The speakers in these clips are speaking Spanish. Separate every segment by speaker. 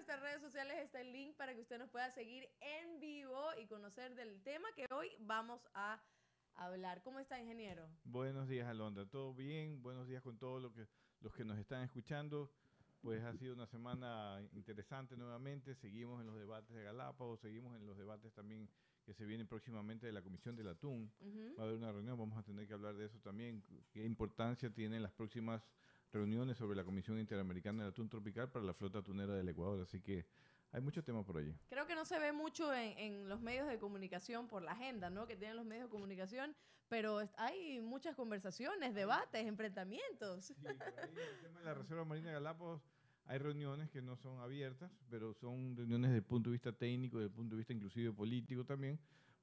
Speaker 1: nuestras redes sociales está el link para que usted nos pueda seguir en vivo y conocer del tema que hoy vamos a hablar. ¿Cómo está, ingeniero?
Speaker 2: Buenos días, Alondra. ¿Todo bien? Buenos días con todos lo que, los que nos están escuchando. Pues ha sido una semana interesante nuevamente. Seguimos en los debates de Galápagos, seguimos en los debates también que se vienen próximamente de la Comisión del Atún. Va a haber una reunión, vamos a tener que hablar de eso también. ¿Qué importancia tienen las próximas reuniones sobre la Comisión Interamericana del Atún Tropical para la flota atunera del Ecuador? Así que hay mucho tema por allí.
Speaker 1: Creo que no se ve mucho en, en, los medios de comunicación por la agenda, ¿no? Que tienen los medios de comunicación, pero hay muchas conversaciones, debates, enfrentamientos.
Speaker 2: Sí, ahí el tema de la Reserva Marina de Galápagos hay reuniones que no son abiertas, pero son reuniones desde el punto de vista técnico, desde el punto de vista inclusive político también,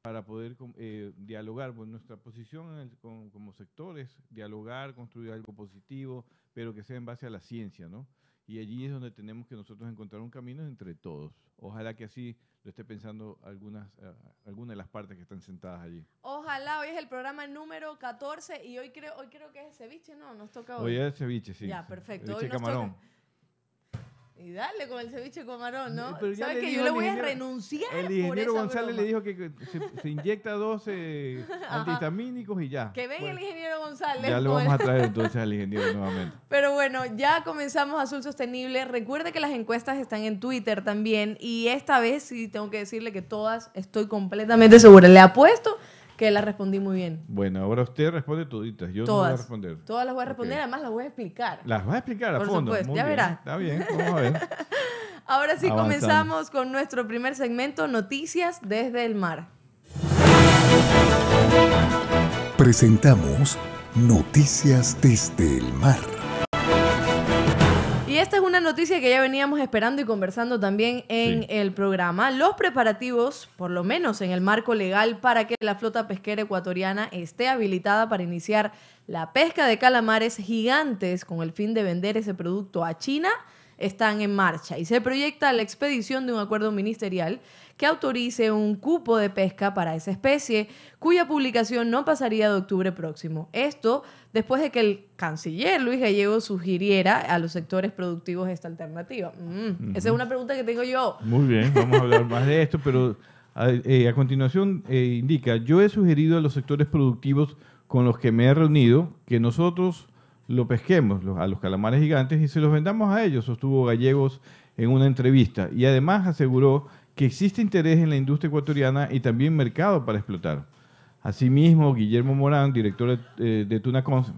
Speaker 2: para poder eh, dialogar. Bueno, nuestra posición en el, con, como sectores, dialogar, construir algo positivo, pero que sea en base a la ciencia, ¿no? Y allí es donde tenemos que nosotros encontrar un camino entre todos. Ojalá que así lo esté pensando algunas, uh, algunas de las partes que están sentadas allí.
Speaker 1: Ojalá, hoy es el programa número 14 y hoy creo, hoy creo que es ceviche, ¿no? Nos toca hoy.
Speaker 2: Hoy es ceviche, sí.
Speaker 1: Ya, perfecto.
Speaker 2: Ceviche
Speaker 1: hoy nos
Speaker 2: camarón.
Speaker 1: toca- Y dale con el ceviche de camarón, ¿no?
Speaker 2: Pero
Speaker 1: ¿Sabes que yo le voy a renunciar
Speaker 2: El
Speaker 1: por
Speaker 2: ingeniero
Speaker 1: esa
Speaker 2: González
Speaker 1: broma?
Speaker 2: le dijo que se, se inyecta dos eh,
Speaker 1: Ajá.
Speaker 2: antihistamínicos y ya.
Speaker 1: Que venga
Speaker 2: Bueno,
Speaker 1: el ingeniero González.
Speaker 2: ya lo
Speaker 1: con
Speaker 2: vamos a traer entonces al ingeniero nuevamente.
Speaker 1: Pero bueno, ya comenzamos Azul Sostenible. Recuerde que las encuestas están en Twitter también. Y esta vez sí tengo que decirle que todas estoy completamente segura. Le apuesto que las respondí muy bien.
Speaker 2: Bueno, ahora usted responde toditas. Yo no voy a
Speaker 1: Todas.
Speaker 2: responder.
Speaker 1: Todas las voy a responder, además las voy a explicar.
Speaker 2: Las vas a explicar a
Speaker 1: Por
Speaker 2: fondo.
Speaker 1: supuesto,
Speaker 2: Muy
Speaker 1: ya
Speaker 2: bien.
Speaker 1: verá.
Speaker 2: Está bien, vamos a ver.
Speaker 1: Ahora sí
Speaker 2: Avanzando.
Speaker 1: comenzamos con nuestro primer segmento, Noticias desde el Mar.
Speaker 3: Presentamos Noticias desde el mar.
Speaker 1: Noticia que ya veníamos esperando y conversando también en
Speaker 2: Sí.
Speaker 1: el programa. Los preparativos, por lo menos en el marco legal, para que la flota pesquera ecuatoriana esté habilitada para iniciar la pesca de calamares gigantes con el fin de vender ese producto a China, están en marcha y se proyecta la expedición de un acuerdo ministerial que autorice un cupo de pesca para esa especie, cuya publicación no pasaría de octubre próximo. Esto después de que el canciller Luis Gallego sugiriera a los sectores productivos esta alternativa. Mm, Esa es una pregunta que tengo yo.
Speaker 2: Muy bien, vamos a hablar más de esto, pero a, eh, a continuación eh, indica, yo he sugerido a los sectores productivos con los que me he reunido que nosotros lo pesquemos los- a los calamares gigantes y se los vendamos a ellos, sostuvo Gallegos en una entrevista. Y además aseguró que existe interés en la industria ecuatoriana y también mercado para explotar. Asimismo, Guillermo Morán, director de, eh, de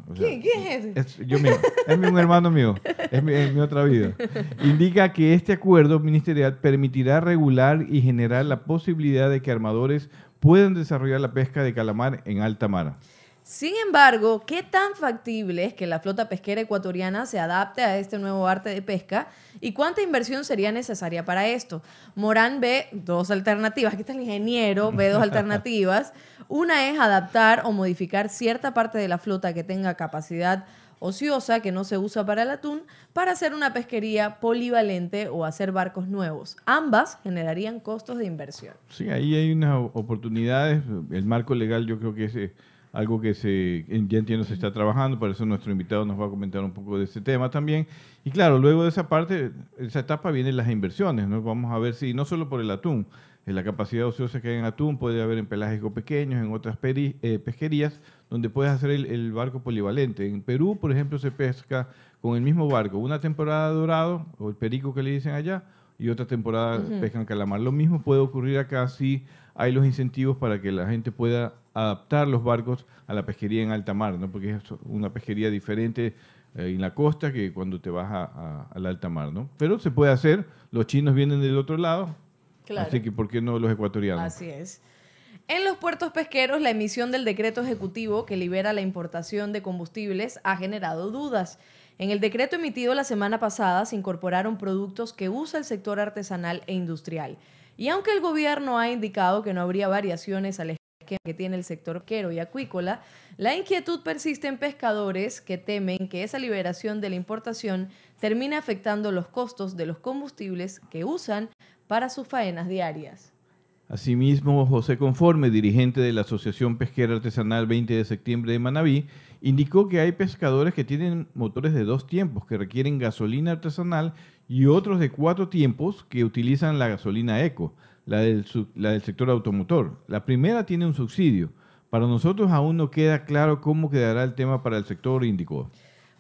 Speaker 2: o sea,
Speaker 1: ¿Quién, quién es ese?
Speaker 2: es, yo mismo, es mi- un hermano mío, es mi, es mi otra vida. Indica que este acuerdo ministerial permitirá regular y generar la posibilidad de que armadores puedan desarrollar la pesca de calamar en alta mar.
Speaker 1: Sin embargo, ¿qué tan factible es que la flota pesquera ecuatoriana se adapte a este nuevo arte de pesca y cuánta inversión sería necesaria para esto? Morán ve dos alternativas, aquí está el ingeniero, ve dos alternativas. Una es adaptar o modificar cierta parte de la flota que tenga capacidad ociosa que no se usa para el atún para hacer una pesquería polivalente o hacer barcos nuevos. Ambas generarían costos de inversión.
Speaker 2: Sí, ahí hay unas oportunidades. El marco legal yo creo que es eh, algo que se, ya entiendo se está trabajando, por eso nuestro invitado nos va a comentar un poco de ese tema también. Y claro, luego de esa parte, esa etapa vienen las inversiones, ¿no? Vamos a ver si, no solo por el atún, en la capacidad ociosa que hay en atún, puede haber en pelágicos pequeños, en otras peri- eh, pesquerías, donde puedes hacer el, el barco polivalente. En Perú, por ejemplo, se pesca con el mismo barco, una temporada dorado, o el perico que le dicen allá, y otra temporada pescan calamar. Lo mismo puede ocurrir acá si hay los incentivos para que la gente pueda adaptar los barcos a la pesquería en alta mar, ¿no? porque es una pesquería diferente eh, en la costa que cuando te vas a, a- a la alta mar. ¿no? Pero se puede hacer, los chinos vienen del otro lado,
Speaker 1: Claro.
Speaker 2: así que ¿por qué no los ecuatorianos?
Speaker 1: Así es. En los puertos pesqueros, la emisión del decreto ejecutivo que libera la importación de combustibles ha generado dudas. En el decreto emitido la semana pasada se incorporaron productos que usa el sector artesanal e industrial. Y aunque el gobierno ha indicado que no habría variaciones al que tiene el sector pesquero y acuícola, la inquietud persiste en pescadores que temen que esa liberación de la importación termine afectando los costos de los combustibles que usan para sus faenas diarias.
Speaker 2: Asimismo, José Conforme, dirigente de la Asociación Pesquera Artesanal 20 de septiembre de Manabí, indicó que hay pescadores que tienen motores de dos tiempos que requieren gasolina artesanal y otros de cuatro tiempos que utilizan la gasolina eco, la del, la del sector automotor. La primera tiene un subsidio. Para nosotros aún no queda claro cómo quedará el tema para el sector, indicó.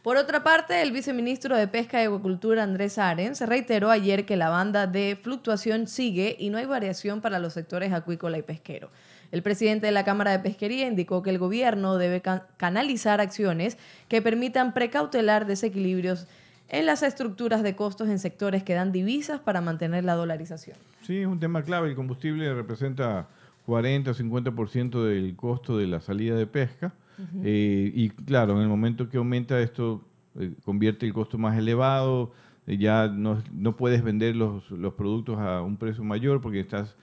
Speaker 1: Por otra parte, el viceministro de Pesca y Acuicultura, Andrés Arens, reiteró ayer que la banda de fluctuación sigue y no hay variación para los sectores acuícola y pesquero. El presidente de la Cámara de Pesquería indicó que el gobierno debe canalizar acciones que permitan precautelar desequilibrios en las estructuras de costos en sectores que dan divisas para mantener la dolarización.
Speaker 2: Sí, es un tema clave. El combustible representa 40 o 50% del costo de la salida de pesca. Eh, y claro, en el momento que aumenta esto, eh, convierte el costo más elevado, eh, ya no, no, puedes vender los, los, productos a un precio mayor porque estás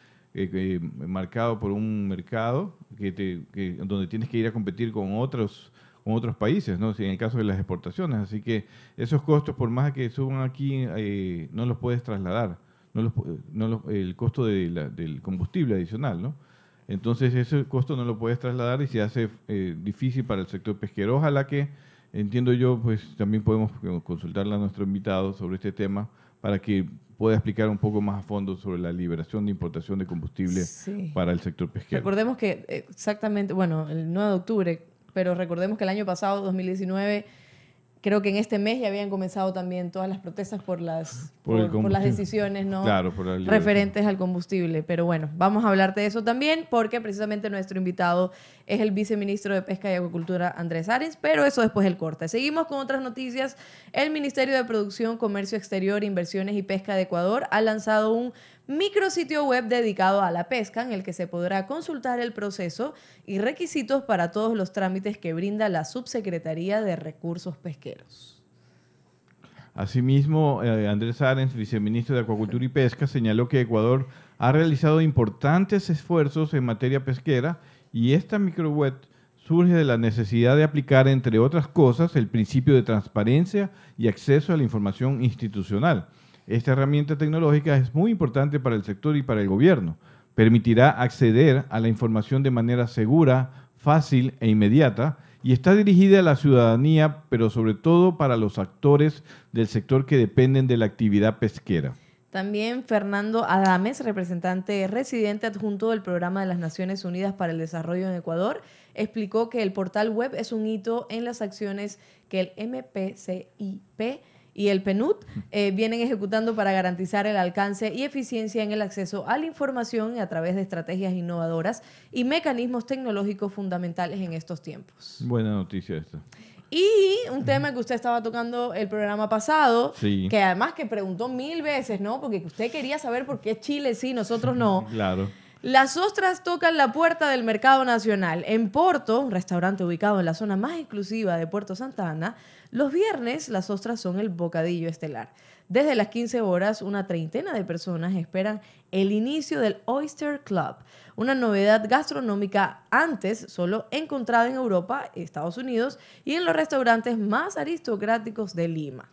Speaker 2: marcado por un mercado que te, donde tienes que ir a competir con otros con otros países, ¿no? en el caso de las exportaciones. Así que esos costos, por más que suban aquí, no los puedes trasladar, no los, no el costo de del combustible adicional, ¿no? Entonces ese costo no lo puedes trasladar y se hace eh, difícil para el sector pesquero. Ojalá que, entiendo yo, pues también podemos consultarle a nuestro invitado sobre este tema para que pueda explicar un poco más a fondo sobre la liberación de importación de combustible para el sector pesquero.
Speaker 1: Recordemos que exactamente, bueno, el 9 de octubre, pero recordemos que el año pasado, 2019 creo que en este mes ya habían comenzado también todas las protestas por las, por, las decisiones ¿no? referentes al combustible. Pero bueno, vamos a hablar de eso también porque precisamente nuestro invitado es el viceministro de Pesca y Agricultura Andrés Ares, pero eso después del corte. Seguimos con otras noticias. El Ministerio de Producción, Comercio Exterior, Inversiones y Pesca de Ecuador ha lanzado un micrositio web dedicado a la pesca en el que se podrá consultar el proceso y requisitos para todos los trámites que brinda la Subsecretaría de Recursos Pesqueros.
Speaker 2: Asimismo, eh, Andrés Arens, viceministro de Acuacultura y Pesca, señaló que Ecuador ha realizado importantes esfuerzos en materia pesquera y esta microweb surge de la necesidad de aplicar, entre otras cosas, el principio de transparencia y acceso a la información institucional esta herramienta tecnológica es muy importante para el sector y para el gobierno. Permitirá acceder a la información de manera segura, fácil e inmediata y está dirigida a la ciudadanía, pero sobre todo para los actores del sector que dependen de la actividad pesquera.
Speaker 1: También Fernando Adames, representante residente adjunto del Programa de las Naciones Unidas para el Desarrollo en Ecuador, explicó que el portal web es un hito en las acciones que el MPCIP y el PNUD eh, vienen ejecutando para garantizar el alcance y eficiencia en el acceso a la información a través de estrategias innovadoras y mecanismos tecnológicos fundamentales en estos tiempos.
Speaker 2: Buena noticia esta.
Speaker 1: Y un tema que usted estaba tocando el programa pasado, que además que preguntó mil veces, ¿no? Porque usted quería saber por qué Chile sí, nosotros no.
Speaker 2: Claro.
Speaker 1: Las ostras tocan la puerta del mercado nacional. En Porto, un restaurante ubicado en la zona más exclusiva de Puerto Santa Ana, los viernes las ostras son el bocadillo estelar. Desde las 15 horas, una treintena de personas esperan el inicio del Oyster Club, una novedad gastronómica antes solo encontrada en Europa, Estados Unidos y en los restaurantes más aristocráticos de Lima.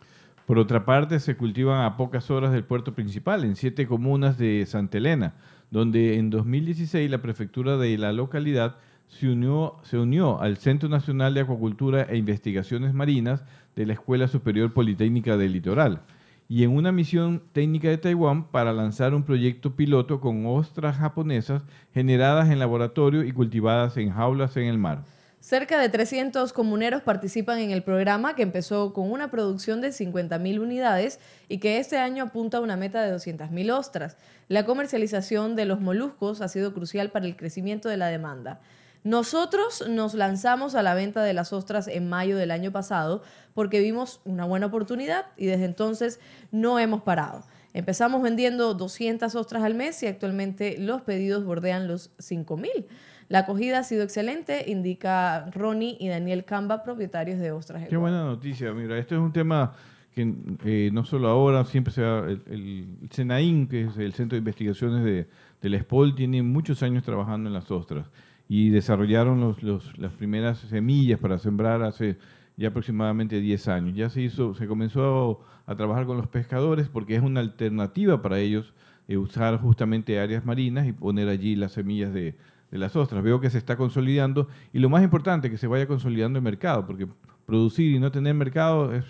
Speaker 2: Por otra parte, se cultivan a pocas horas del puerto principal, en siete comunas de Santa Elena, donde en 2016 la prefectura de la localidad se unió, se unió al Centro Nacional de Acuacultura e Investigaciones Marinas de la Escuela Superior Politécnica del Litoral y en una misión técnica de Taiwán para lanzar un proyecto piloto con ostras japonesas generadas en laboratorio y cultivadas en jaulas en el mar.
Speaker 1: Cerca de 300 comuneros participan en el programa que empezó con una producción de 50.000 unidades y que este año apunta a una meta de 200.000 ostras. La comercialización de los moluscos ha sido crucial para el crecimiento de la demanda. Nosotros nos lanzamos a la venta de las ostras en mayo del año pasado porque vimos una buena oportunidad y desde entonces no hemos parado. Empezamos vendiendo 200 ostras al mes y actualmente los pedidos bordean los 5000. La acogida ha sido excelente, indica Ronnie y Daniel Camba, propietarios de Ostras.
Speaker 2: Qué buena noticia. Mira, esto es un tema que eh, no solo ahora, siempre se ha, el, el, que es el Centro de Investigaciones de, de la SPOL, tiene muchos años trabajando en las ostras y desarrollaron los, los, las primeras semillas para sembrar hace ya aproximadamente 10 años. Ya se hizo, se comenzó a, trabajar con los pescadores porque es una alternativa para ellos eh, usar justamente áreas marinas y poner allí las semillas de, de las ostras. Veo que se está consolidando y lo más importante, que se vaya consolidando el mercado, porque producir y no tener mercado es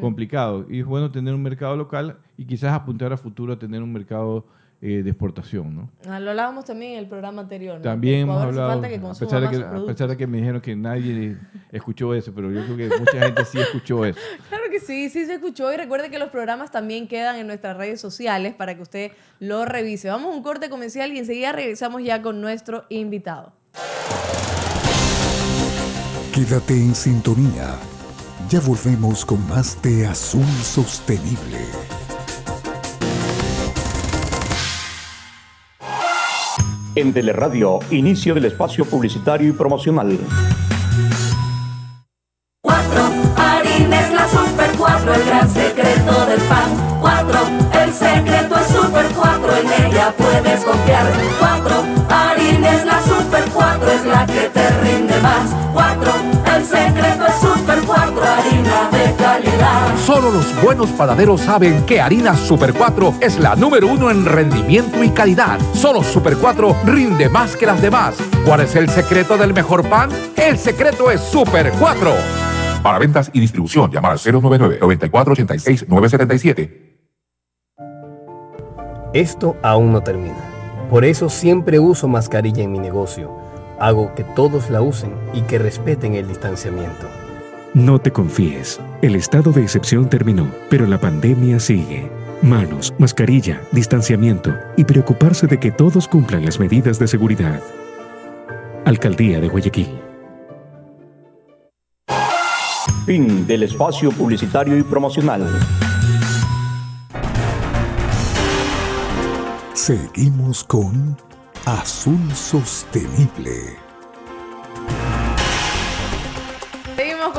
Speaker 2: complicado. Y es bueno tener un mercado local y quizás apuntar a futuro a tener un mercado eh, de exportación. ¿no?
Speaker 1: Ah, lo hablábamos también en el programa anterior. ¿no?
Speaker 2: También hemos hablado,
Speaker 1: falta que
Speaker 2: a pesar, de que, a pesar de que me dijeron que nadie escuchó eso, pero yo creo que mucha gente sí escuchó eso.
Speaker 1: Claro que sí, sí se escuchó y recuerde que los programas también quedan en nuestras redes sociales para que usted lo revise. Vamos a un corte comercial y enseguida regresamos ya con nuestro invitado.
Speaker 3: Quédate en sintonía. Ya volvemos con más de Azul Sostenible.
Speaker 4: En Teleradio, inicio del espacio publicitario y promocional.
Speaker 5: Solo los buenos panaderos saben que harina Super 4 es la número uno en rendimiento y calidad. Solo Super 4 rinde más que las demás. ¿Cuál es el secreto del mejor pan? El secreto es Super 4. Para ventas y distribución, llamar al 099-9486-977.
Speaker 6: Esto aún no termina. Por eso siempre uso mascarilla en mi negocio. Hago que todos la usen y que respeten el distanciamiento.
Speaker 7: No te confíes. El estado de excepción terminó, pero la pandemia sigue. Manos, mascarilla, distanciamiento y preocuparse de que todos cumplan las medidas de seguridad. Alcaldía de Guayaquil.
Speaker 4: Fin del espacio publicitario y promocional.
Speaker 3: Seguimos con Azul Sostenible.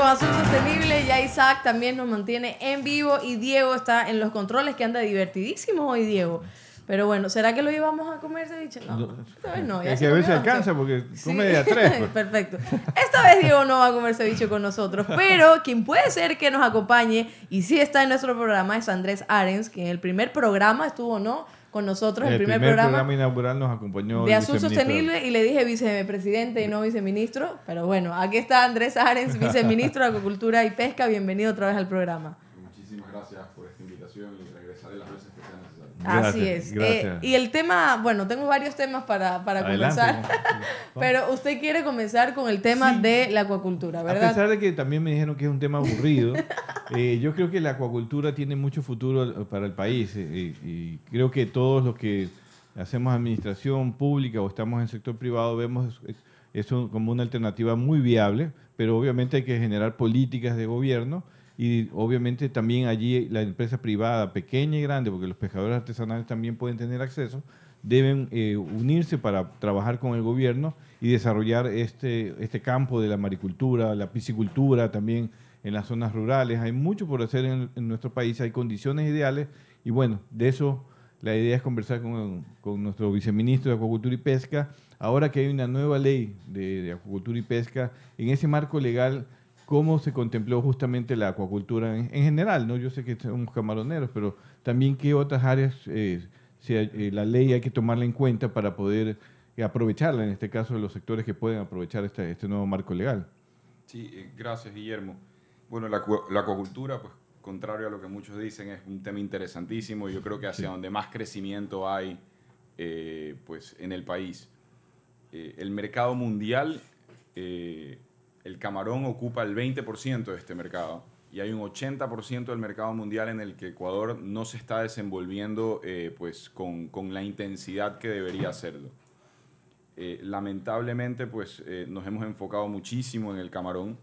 Speaker 1: Con Azul Sostenible, ya Isaac también nos mantiene en vivo y Diego está en los controles que anda divertidísimo hoy, Diego. Pero bueno, ¿será que lo llevamos a comer ceviche? No, esta vez no. ya
Speaker 2: es que a veces alcanza porque come de a tres. pues.
Speaker 1: Perfecto. Esta vez Diego no va a comer ceviche con nosotros, pero quien puede ser que nos acompañe y sí está en nuestro programa es Andrés Arens, que en el primer programa estuvo, ¿no? Con nosotros, en
Speaker 2: el
Speaker 1: el primer, programa,
Speaker 2: inaugural nos acompañó
Speaker 1: de Azul. Sostenible y le dije vicepresidente y no viceministro, pero bueno, aquí está Andrés Arens, viceministro de Agricultura y Pesca. Bienvenido otra vez al programa.
Speaker 8: Muchísimas gracias por esta invitación y regresaré las veces que sea necesario.
Speaker 1: Así es.
Speaker 2: gracias.
Speaker 1: Eh, y el tema, bueno, tengo varios temas para, para
Speaker 2: Adelante,
Speaker 1: comenzar, pero usted quiere comenzar con el tema de la acuacultura,
Speaker 2: A
Speaker 1: ¿verdad?
Speaker 2: pesar de que también me dijeron que es un tema aburrido, eh, yo creo que la acuacultura tiene mucho futuro para el país eh, y, y creo que todos los que hacemos administración pública o estamos en el sector privado vemos es- eso como una alternativa muy viable, pero obviamente hay que generar políticas de gobierno y obviamente también allí la empresa privada, pequeña y grande, porque los pescadores artesanales también pueden tener acceso, deben eh, unirse para trabajar con el gobierno y desarrollar este, este campo de la maricultura, la piscicultura también en las zonas rurales. Hay mucho por hacer en, nuestro país, hay condiciones ideales y bueno, de eso la idea es conversar con, con nuestro viceministro de Acuacultura y Pesca. Ahora que hay una nueva ley de, acuacultura y pesca, en ese marco legal, ¿cómo se contempló justamente la acuacultura en, en general? ¿no? Yo sé que somos camaroneros, pero también qué otras áreas eh, eh, la ley hay que tomarla en cuenta para poder aprovecharla, en este caso de los sectores que pueden aprovechar este, este nuevo marco legal.
Speaker 8: Sí, eh, gracias Guillermo. Bueno, la, la acuacultura, pues contrario a lo que muchos dicen, es un tema interesantísimo y yo creo que hacia donde más crecimiento hay eh, pues, en el país. Eh, el mercado mundial, eh, el camarón ocupa el 20% de este mercado y hay un 80% del mercado mundial en el que Ecuador no se está desenvolviendo pues, con, con la intensidad que debería hacerlo. Lamentablemente, pues nos hemos enfocado muchísimo en el camarón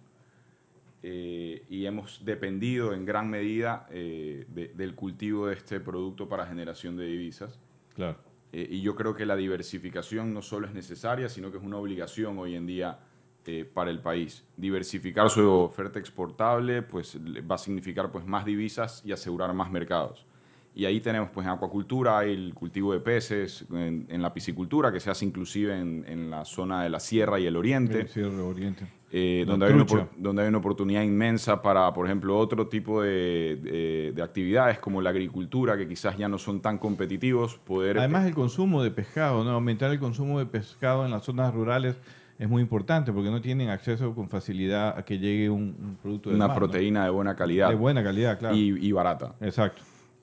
Speaker 8: eh, y hemos dependido en gran medida eh, de- del cultivo de este producto para generación de divisas.
Speaker 2: Claro.
Speaker 8: Eh, y yo creo que la diversificación no solo es necesaria, sino que es una obligación hoy en día para el país. Diversificar su oferta exportable pues, va a significar pues, más divisas y asegurar más mercados. Y ahí tenemos, pues en acuacultura hay el cultivo de peces, en, en la piscicultura, que se hace inclusive en, en la zona de la sierra y el oriente.
Speaker 2: El Sierra Oriente.
Speaker 8: eh, donde, hay una, donde hay una oportunidad inmensa para, por ejemplo, otro tipo de, de- de actividades como la agricultura, que quizás ya no son tan competitivos, poder...
Speaker 2: Además, el consumo de pescado, ¿no? aumentar el consumo de pescado en las zonas rurales es muy importante porque no tienen acceso con facilidad a que llegue un, un producto de
Speaker 8: una
Speaker 2: mar, ¿no?
Speaker 8: proteína de buena calidad.
Speaker 2: de buena calidad, claro.
Speaker 8: y, y barata.
Speaker 2: Exacto.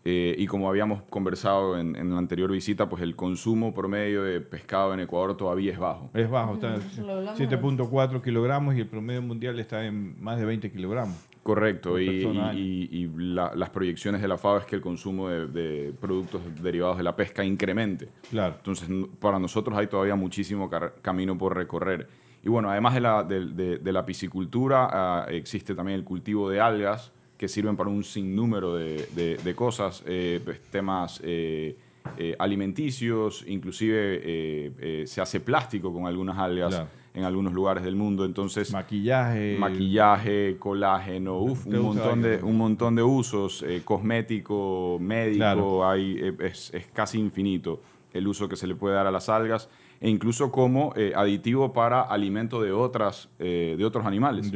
Speaker 8: Eh, y como habíamos conversado en, en la anterior visita, pues el consumo promedio de pescado en Ecuador todavía es bajo.
Speaker 2: Es bajo, está en
Speaker 1: Eso lo hablamos.
Speaker 2: 7.4 kilogramos y el promedio mundial está en más de 20 kilogramos.
Speaker 8: Correcto, y, y- y- y la- las proyecciones de la FAO es que el consumo de, de productos derivados de la pesca incremente.
Speaker 2: Claro.
Speaker 8: Entonces, para nosotros hay todavía muchísimo car- camino por recorrer. Y bueno, además de la, de, de- de la piscicultura, ah, existe también el cultivo de algas que sirven para un sinnúmero de, de- de cosas, eh, pues, temas eh, eh, alimenticios, inclusive se hace plástico con algunas algas
Speaker 2: Claro.
Speaker 8: en algunos lugares del mundo. Entonces,
Speaker 2: Maquillaje.
Speaker 8: maquillaje, colágeno, uf, un, montón de, un montón de usos, cosmético, médico,
Speaker 2: Claro.
Speaker 8: hay, es, es casi infinito el uso que se le puede dar a las algas e incluso como eh, aditivo para alimento de, otras, eh, de otros animales.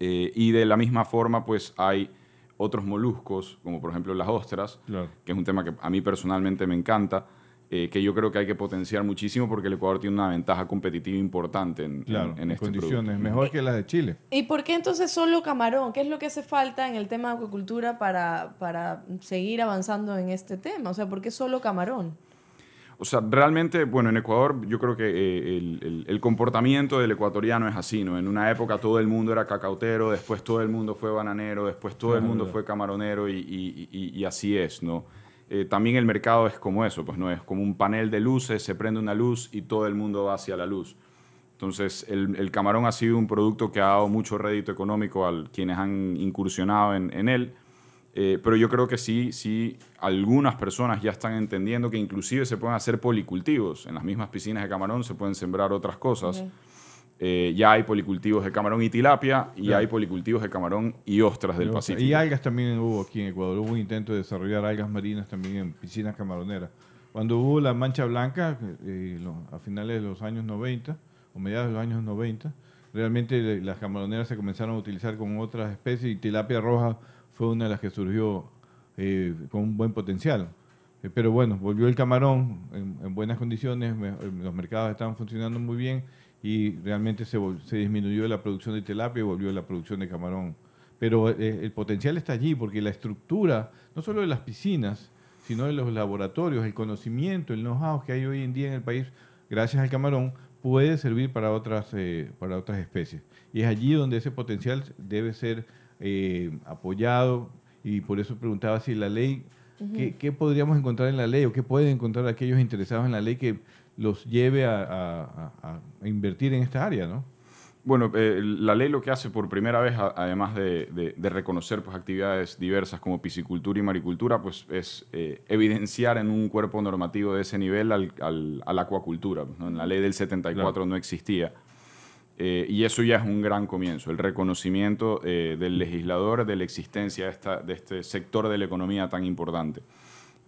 Speaker 8: Eh, y de la misma forma, pues hay otros moluscos, como por ejemplo las ostras,
Speaker 2: Claro.
Speaker 8: que es un tema que a mí personalmente me encanta, eh, que yo creo que hay que potenciar muchísimo porque el Ecuador tiene una ventaja competitiva importante en, en-
Speaker 2: Claro,
Speaker 8: en
Speaker 2: en
Speaker 8: este
Speaker 2: condiciones
Speaker 8: producto.
Speaker 2: mejor que las de Chile.
Speaker 1: ¿Y por qué entonces solo camarón? ¿Qué es lo que hace falta en el tema de acuicultura para, para seguir avanzando en este tema? O sea, ¿por qué solo camarón?
Speaker 8: O sea, realmente, bueno, en Ecuador yo creo que eh, el, el- el comportamiento del ecuatoriano es así, ¿no? En una época todo el mundo era cacautero, después todo el mundo fue bananero, después todo el mundo fue camaronero y, y- y- y así es, ¿no? Eh, también el mercado es como eso, pues no es como un panel de luces, se prende una luz y todo el mundo va hacia la luz. Entonces, el, el camarón ha sido un producto que ha dado mucho rédito económico a quienes han incursionado en, en él. Eh, pero yo creo que sí, sí, algunas personas ya están entendiendo que inclusive se pueden hacer policultivos. En las mismas piscinas de camarón se pueden sembrar otras cosas. Eh, ya hay policultivos de camarón y tilapia y hay policultivos de camarón y ostras del
Speaker 2: Y
Speaker 8: Pacífico.
Speaker 2: algas también hubo aquí en Ecuador. Hubo un intento de desarrollar algas marinas también en piscinas camaroneras. Cuando hubo la mancha blanca, eh, a finales de los años 90, o mediados de los años 90, realmente las camaroneras se comenzaron a utilizar con otras especies y tilapia roja fue una de las que surgió eh, con un buen potencial. Eh, pero bueno, volvió el camarón en, en buenas condiciones, eh, los mercados estaban funcionando muy bien y realmente se, disminuyó la producción de tilapia y volvió la producción de camarón. Pero el potencial está allí porque la estructura, no solo de las piscinas, sino de los laboratorios, el conocimiento, el know-how que hay hoy en día en el país, gracias al camarón, puede servir para otras, para otras especies. Y es allí donde ese potencial debe ser eh, apoyado y por eso preguntaba si la ley, ¿qué, qué podríamos encontrar en la ley o qué pueden encontrar aquellos interesados en la ley que los lleve a, a- a- a invertir en esta área, ¿no?
Speaker 8: Bueno, eh, la ley lo que hace por primera vez, a- además de, de- de reconocer pues, actividades diversas como piscicultura y maricultura, pues es eh, evidenciar en un cuerpo normativo de ese nivel al, al- a la acuacultura. ¿no? En la ley del 74 no existía. Eh, y eso ya es un gran comienzo, el reconocimiento eh, del legislador de la existencia de, esta- de este sector de la economía tan importante.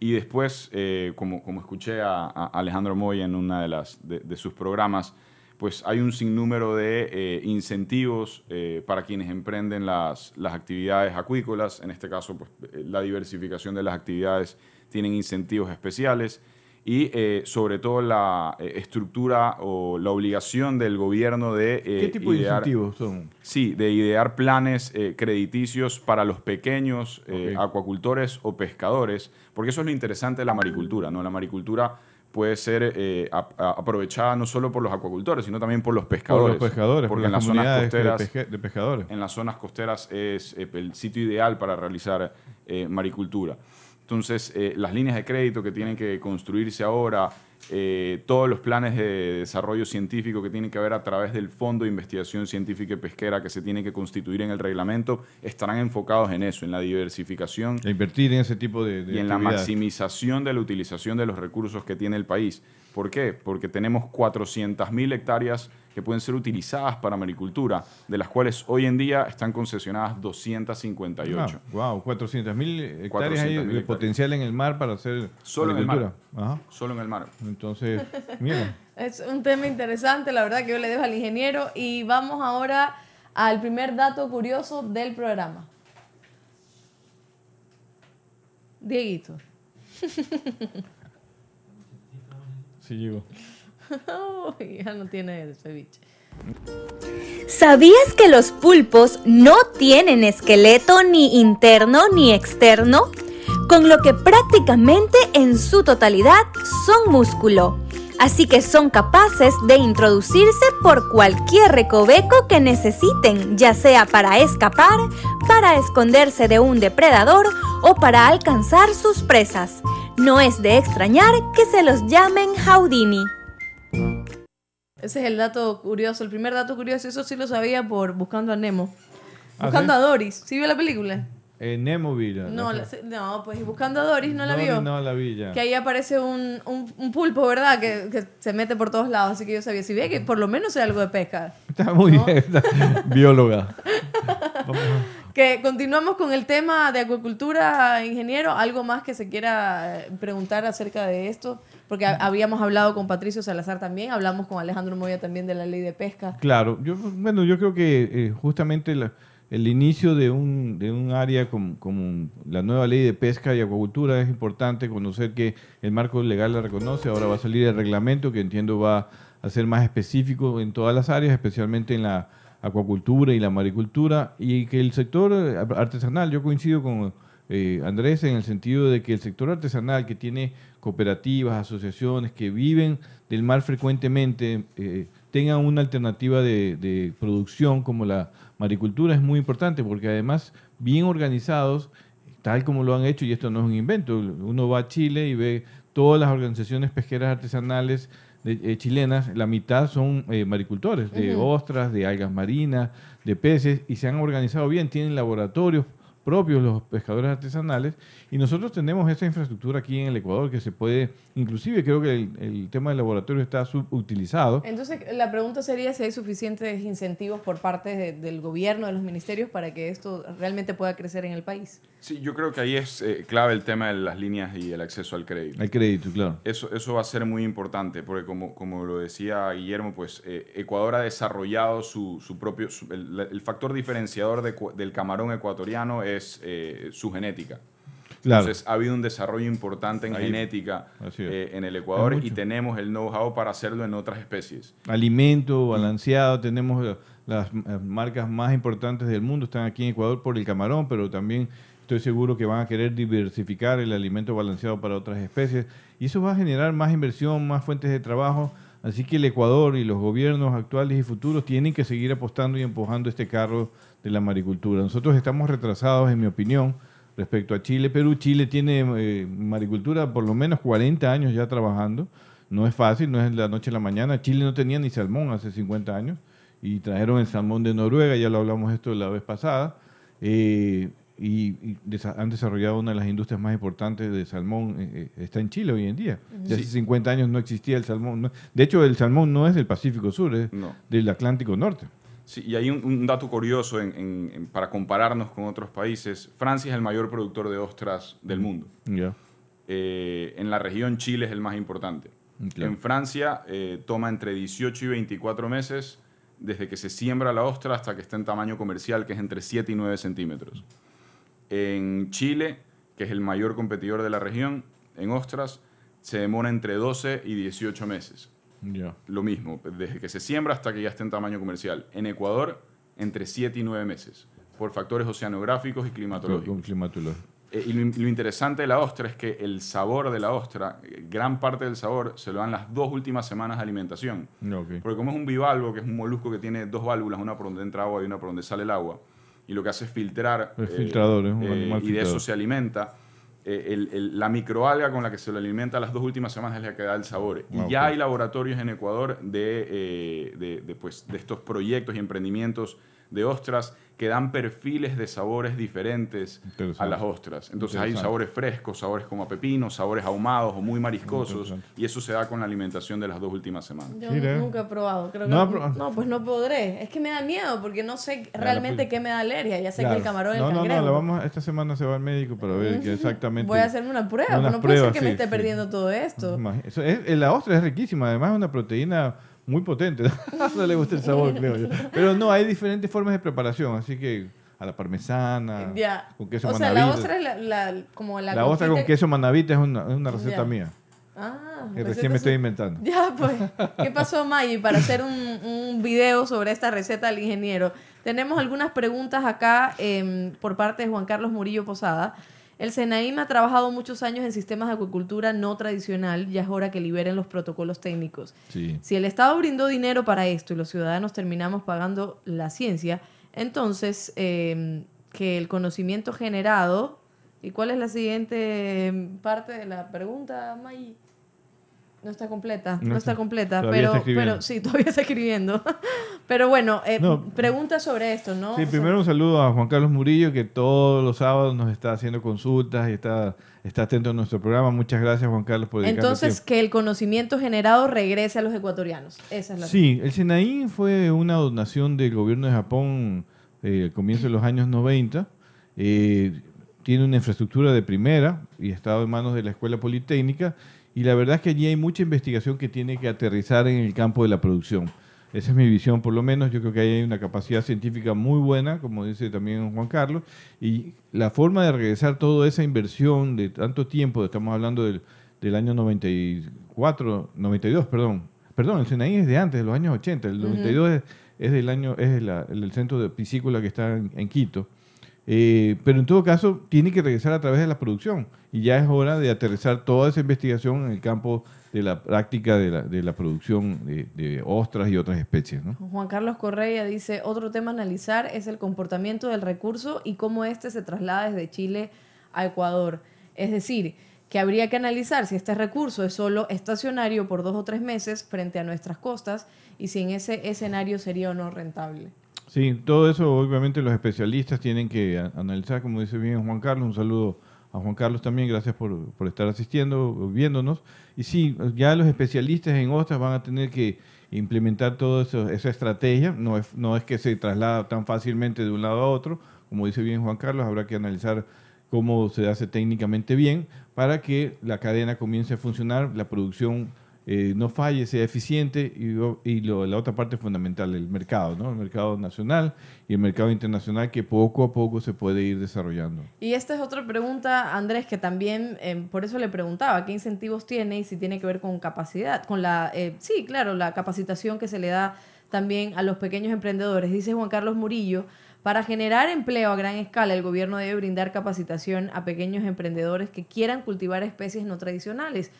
Speaker 8: Y después, eh, como, como escuché a, Alejandro Moya en una de, de, sus programas, pues hay un sinnúmero de incentivos para quienes emprenden las, las actividades acuícolas. En este caso, pues, la diversificación de las actividades tienen incentivos especiales y eh, sobre todo la eh, estructura o la obligación del gobierno de... eh,
Speaker 2: ¿Qué tipo de
Speaker 8: idear-
Speaker 2: incentivos son?
Speaker 8: Sí, de idear planes eh, crediticios para los pequeños eh,
Speaker 2: Ok.
Speaker 8: acuacultores o pescadores, porque eso es lo interesante de la maricultura, ¿no? La maricultura puede ser a- aprovechada no solo por los acuacultores, sino también por los
Speaker 2: Por
Speaker 8: pescadores.
Speaker 2: los pescadores, por
Speaker 8: porque en
Speaker 2: las
Speaker 8: zonas
Speaker 2: de
Speaker 8: costeras,
Speaker 2: de pescadores.
Speaker 8: en las zonas costeras es el sitio ideal para realizar maricultura. Entonces, eh, las líneas de crédito que tienen que construirse ahora eh, todos los planes de desarrollo científico que tienen que haber a través del Fondo de Investigación Científica y Pesquera que se tiene que constituir en el reglamento estarán enfocados en eso, en la diversificación
Speaker 2: A invertir en ese tipo de, de
Speaker 8: y en la maximización de la utilización de los recursos que tiene el país. ¿Por qué? Porque tenemos 400.000 hectáreas que pueden ser utilizadas para maricultura, de las cuales hoy en día están concesionadas 258.
Speaker 2: wow, 400 mil hectáreas hay
Speaker 8: 400.000
Speaker 2: de
Speaker 8: hectáreas.
Speaker 2: potencial en el mar para hacer
Speaker 8: Solo en el mar.
Speaker 2: Ajá.
Speaker 8: Solo en el mar.
Speaker 2: Entonces, mira,
Speaker 1: Es un tema interesante, la verdad que yo le dejo al ingeniero y vamos ahora al primer dato curioso del programa. Dieguito.
Speaker 2: sí llegó.
Speaker 1: Ya no tiene el ceviche.
Speaker 9: ¿Sabías que los pulpos no tienen esqueleto ni interno ni externo? Con lo que prácticamente en su totalidad son músculo. Así que son capaces de introducirse por cualquier recoveco que necesiten, ya sea para escapar, para esconderse de un depredador o para alcanzar sus presas. No es de extrañar que se los llamen Houdini.
Speaker 1: Ese es el dato curioso, el primer dato curioso. Eso sí lo sabía por Buscando a Nemo.
Speaker 2: ¿Ah,
Speaker 1: Buscando
Speaker 2: sí?
Speaker 1: a Doris. ¿Sí vio la película?
Speaker 2: Eh, Nemo Villa.
Speaker 1: No, la- no, pues Buscando a Doris no la vio.
Speaker 2: no la vi ya.
Speaker 1: Que ahí aparece un, un- un pulpo, ¿verdad? Que, que se mete por todos lados. Así que yo sabía. Si ve que por lo menos sea algo de pesca.
Speaker 2: Está muy bien, está- bióloga.
Speaker 1: Que continuamos con el tema de acuicultura, ingeniero. ¿Algo más que se quiera eh, preguntar acerca de esto? Porque ha- habíamos hablado con Patricio Salazar también, hablamos con Alejandro Moya también de la ley de pesca.
Speaker 2: Claro, yo, bueno, yo creo que eh, justamente la- el inicio de un, de un área como, como la nueva ley de pesca y acuacultura es importante conocer que el marco legal la reconoce, ahora va a salir el reglamento que entiendo va a ser más específico en todas las áreas, especialmente en la acuacultura y la maricultura, y que el sector artesanal, yo coincido con eh, Andrés en el sentido de que el sector artesanal que tiene cooperativas, asociaciones que viven del mar frecuentemente, eh, tengan una alternativa de producción como la maricultura es muy importante porque además bien organizados, tal como lo han hecho, y esto no es un invento, uno va a Chile y ve todas las organizaciones pesqueras artesanales de- eh, chilenas, la mitad son eh, maricultores, de ostras, de algas marinas, de peces, y se han organizado bien, tienen laboratorios propios los pescadores artesanales y nosotros tenemos esa infraestructura aquí en el Ecuador que se puede, inclusive creo que el, el tema del laboratorio está subutilizado.
Speaker 1: Entonces, la pregunta sería si hay suficientes incentivos por parte de- del gobierno, de los ministerios, para que esto realmente pueda crecer en el país.
Speaker 8: Sí, yo creo que ahí es eh, clave el tema de las líneas y el acceso al crédito.
Speaker 2: El crédito, claro.
Speaker 8: Eso, eso va a ser muy importante, porque como, como lo decía Guillermo, pues eh, Ecuador ha desarrollado su, su propio... su- el, el factor diferenciador de del camarón ecuatoriano es eh, su genética.
Speaker 2: Claro.
Speaker 8: Entonces ha habido un desarrollo importante en
Speaker 2: Ahí.
Speaker 8: genética eh, en el Ecuador y tenemos el know-how para hacerlo en otras especies.
Speaker 2: Alimento balanceado, tenemos eh, las eh, marcas más importantes del mundo, están aquí en Ecuador por el camarón, pero también estoy seguro que van a querer diversificar el alimento balanceado para otras especies y eso va a generar más inversión, más fuentes de trabajo. Así que el Ecuador y los gobiernos actuales y futuros tienen que seguir apostando y empujando este carro de la maricultura. Nosotros estamos retrasados, en mi opinión, respecto a Chile. Perú, Chile tiene eh, maricultura por lo menos 40 años ya trabajando. No es fácil, no es la noche a la mañana. Chile no tenía ni salmón hace 50 años y trajeron el salmón de Noruega, ya lo hablamos esto la vez pasada. Eh, y, y desa- han desarrollado una de las industrias más importantes de salmón, eh, eh, está en Chile hoy en día. Ya hace
Speaker 8: Sí.
Speaker 2: 50 años no existía el salmón. no- De hecho, el salmón no es del Pacífico Sur, es
Speaker 8: No.
Speaker 2: del Atlántico Norte.
Speaker 8: Sí, y hay un, un dato curioso en- en- en- para compararnos con otros países. Francia es el mayor productor de ostras del mundo.
Speaker 2: Ya.
Speaker 8: Eh, en la región Chile es el más importante.
Speaker 2: Claro.
Speaker 8: En Francia eh, toma entre 18 y 24 meses desde que se siembra la ostra hasta que está en tamaño comercial, que es entre 7 y 9 centímetros. En Chile, que es el mayor competidor de la región, en ostras, se demora entre 12 y 18 meses.
Speaker 2: Ya.
Speaker 8: Lo mismo, desde que se siembra hasta que ya esté en tamaño comercial. En Ecuador, entre 7 y 9 meses, por factores oceanográficos y climatológicos. Eh, y lo, lo interesante de la ostra es que el sabor de la ostra, gran parte del sabor, se lo dan las dos últimas semanas de alimentación.
Speaker 2: Ok.
Speaker 8: Porque como es un bivalvo, que es un molusco que tiene dos válvulas, una por donde entra agua y una por donde sale el agua, y lo que hace es filtrar,
Speaker 2: Es filtrador, es un animal
Speaker 8: y de eso se alimenta, eh, el- el- la microalga con la que se lo alimenta las dos últimas semanas es la que da el sabor. Y ya hay laboratorios en Ecuador de, eh, de, de, pues, de estos proyectos y emprendimientos de ostras que dan perfiles de sabores diferentes a las ostras. Entonces hay sabores frescos, sabores como a pepino, sabores ahumados o muy mariscosos. Y eso se da con la alimentación de las dos últimas semanas.
Speaker 1: Yo
Speaker 2: Mira.
Speaker 1: nunca he probado. Creo que
Speaker 2: No
Speaker 1: no, pues no podré. Es que me da miedo porque no sé realmente
Speaker 2: pues-
Speaker 1: qué me da alergia. Ya sé que
Speaker 2: Claro.
Speaker 1: el camarón el
Speaker 2: no, no,
Speaker 1: cangrejo.
Speaker 2: no, la vamos, esta semana se va al médico para ver que exactamente.
Speaker 1: Voy a hacerme una prueba.
Speaker 2: unas
Speaker 1: no puede ser que me
Speaker 2: sí,
Speaker 1: esté
Speaker 2: sí.
Speaker 1: perdiendo todo esto.
Speaker 2: Eso es- eh, la ostra es riquísima, además es una proteína muy potente. no le gusta el sabor, creo yo. Pero no, hay diferentes formas de preparación, así que a la parmesana,
Speaker 1: Ya.
Speaker 2: con queso
Speaker 1: o sea, la
Speaker 2: manavita.
Speaker 1: ostra es la, la- como la
Speaker 2: La ostra con queso manavita es una, es una receta
Speaker 1: Ya.
Speaker 2: mía,
Speaker 1: Ah,
Speaker 2: que recién me estoy inventando.
Speaker 1: Ya, pues. ¿Qué pasó, Maggi? Para hacer un, un video sobre esta receta del ingeniero. Tenemos algunas preguntas acá em, por parte de Juan Carlos Murillo Posada. El SENAIM ha trabajado muchos años en sistemas de acuicultura no tradicional. Ya es hora que liberen los protocolos técnicos.
Speaker 2: Sí.
Speaker 1: Si el Estado brindó dinero para esto y los ciudadanos terminamos pagando la ciencia, entonces em, que el conocimiento generado... ¿Y cuál es la siguiente em, parte de la pregunta, Maggi? No está completa, no,
Speaker 2: No
Speaker 1: está
Speaker 2: está-
Speaker 1: completa, pero,
Speaker 2: está
Speaker 1: pero sí, todavía está escribiendo. pero bueno, eh,
Speaker 2: No.
Speaker 1: pregunta sobre esto, ¿no?
Speaker 2: Sí,
Speaker 1: O sea,
Speaker 2: primero un saludo a Juan Carlos Murillo, que todos los sábados nos está haciendo consultas y está, está atento a nuestro programa. Muchas gracias, Juan Carlos, por
Speaker 1: entonces, que el conocimiento generado regrese a los ecuatorianos. Esa es la
Speaker 2: Sí, el Senaí fue una donación del gobierno de Japón eh, al comienzo de los años 90. Eh, tiene una infraestructura de primera y está en manos de la Escuela Politécnica. Y la verdad es que allí hay mucha investigación que tiene que aterrizar en el campo de la producción. Esa es mi visión, por lo menos. Yo creo que ahí hay una capacidad científica muy buena, como dice también Juan Carlos. Y la forma de regresar toda esa inversión de tanto tiempo, estamos hablando del, del año 94, 92, perdón. Perdón, el Senaí es de antes, de los años 80. El 92 es, es del año, es el, centro de piscícola que está en, en Quito. Eh, pero en todo caso, tiene que regresar a través de la producción. Y ya es hora de aterrizar toda esa investigación en el campo de la práctica de la, producción de, ostras y otras especies.
Speaker 1: Juan Carlos Correa dice, otro tema a analizar es el comportamiento del recurso y cómo éste se traslada desde Chile a Ecuador. Es decir, que habría que analizar si este recurso es solo estacionario por dos o tres meses frente a nuestras costas y si en ese escenario sería o no rentable.
Speaker 2: Sí, todo eso obviamente los especialistas tienen que analizar, como dice bien Juan Carlos, un saludo a Juan Carlos también, gracias por, por estar asistiendo, viéndonos. Y sí, ya los especialistas en ostras van a tener que implementar toda esa estrategia, no es, no es que se traslada tan fácilmente de un lado a otro, como dice bien Juan Carlos, habrá que analizar cómo se hace técnicamente bien para que la cadena comience a funcionar, la producción eh, no falle, sea eficiente y, y lo- la otra parte fundamental, el mercado, ¿no? el mercado nacional y el mercado internacional que poco a poco se puede ir desarrollando.
Speaker 1: Y esta es otra pregunta, Andrés, que también eh, por eso le preguntaba, ¿qué incentivos tiene y si tiene que ver con capacidad? Con la, eh, sí, claro, la capacitación que se le da también a los pequeños emprendedores. Dice Juan Carlos Murillo, para generar empleo a gran escala, el gobierno debe brindar capacitación a pequeños emprendedores que quieran cultivar especies no tradicionales.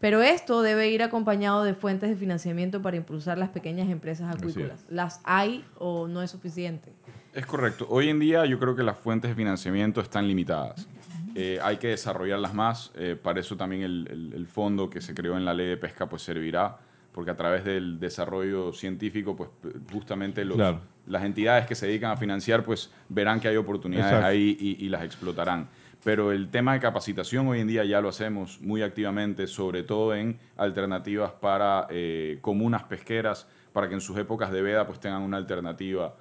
Speaker 1: Pero esto debe ir acompañado de fuentes de financiamiento para impulsar las pequeñas empresas acuícolas. ¿Las hay o no es suficiente?
Speaker 8: Es correcto. Hoy en día yo creo que las fuentes de financiamiento están limitadas. Eh, hay que desarrollarlas más. eh, para eso también el, el- el fondo que se creó en la ley de pesca pues servirá, porque a través del desarrollo científico pues justamente los-
Speaker 2: Claro.
Speaker 8: las entidades que se dedican a financiar pues verán que hay oportunidades
Speaker 2: Exacto.
Speaker 8: ahí y, y las explotarán. Pero el tema de capacitación hoy en día ya lo hacemos muy activamente, sobre todo en alternativas para eh, comunas pesqueras, para que en sus épocas de veda pues tengan una alternativa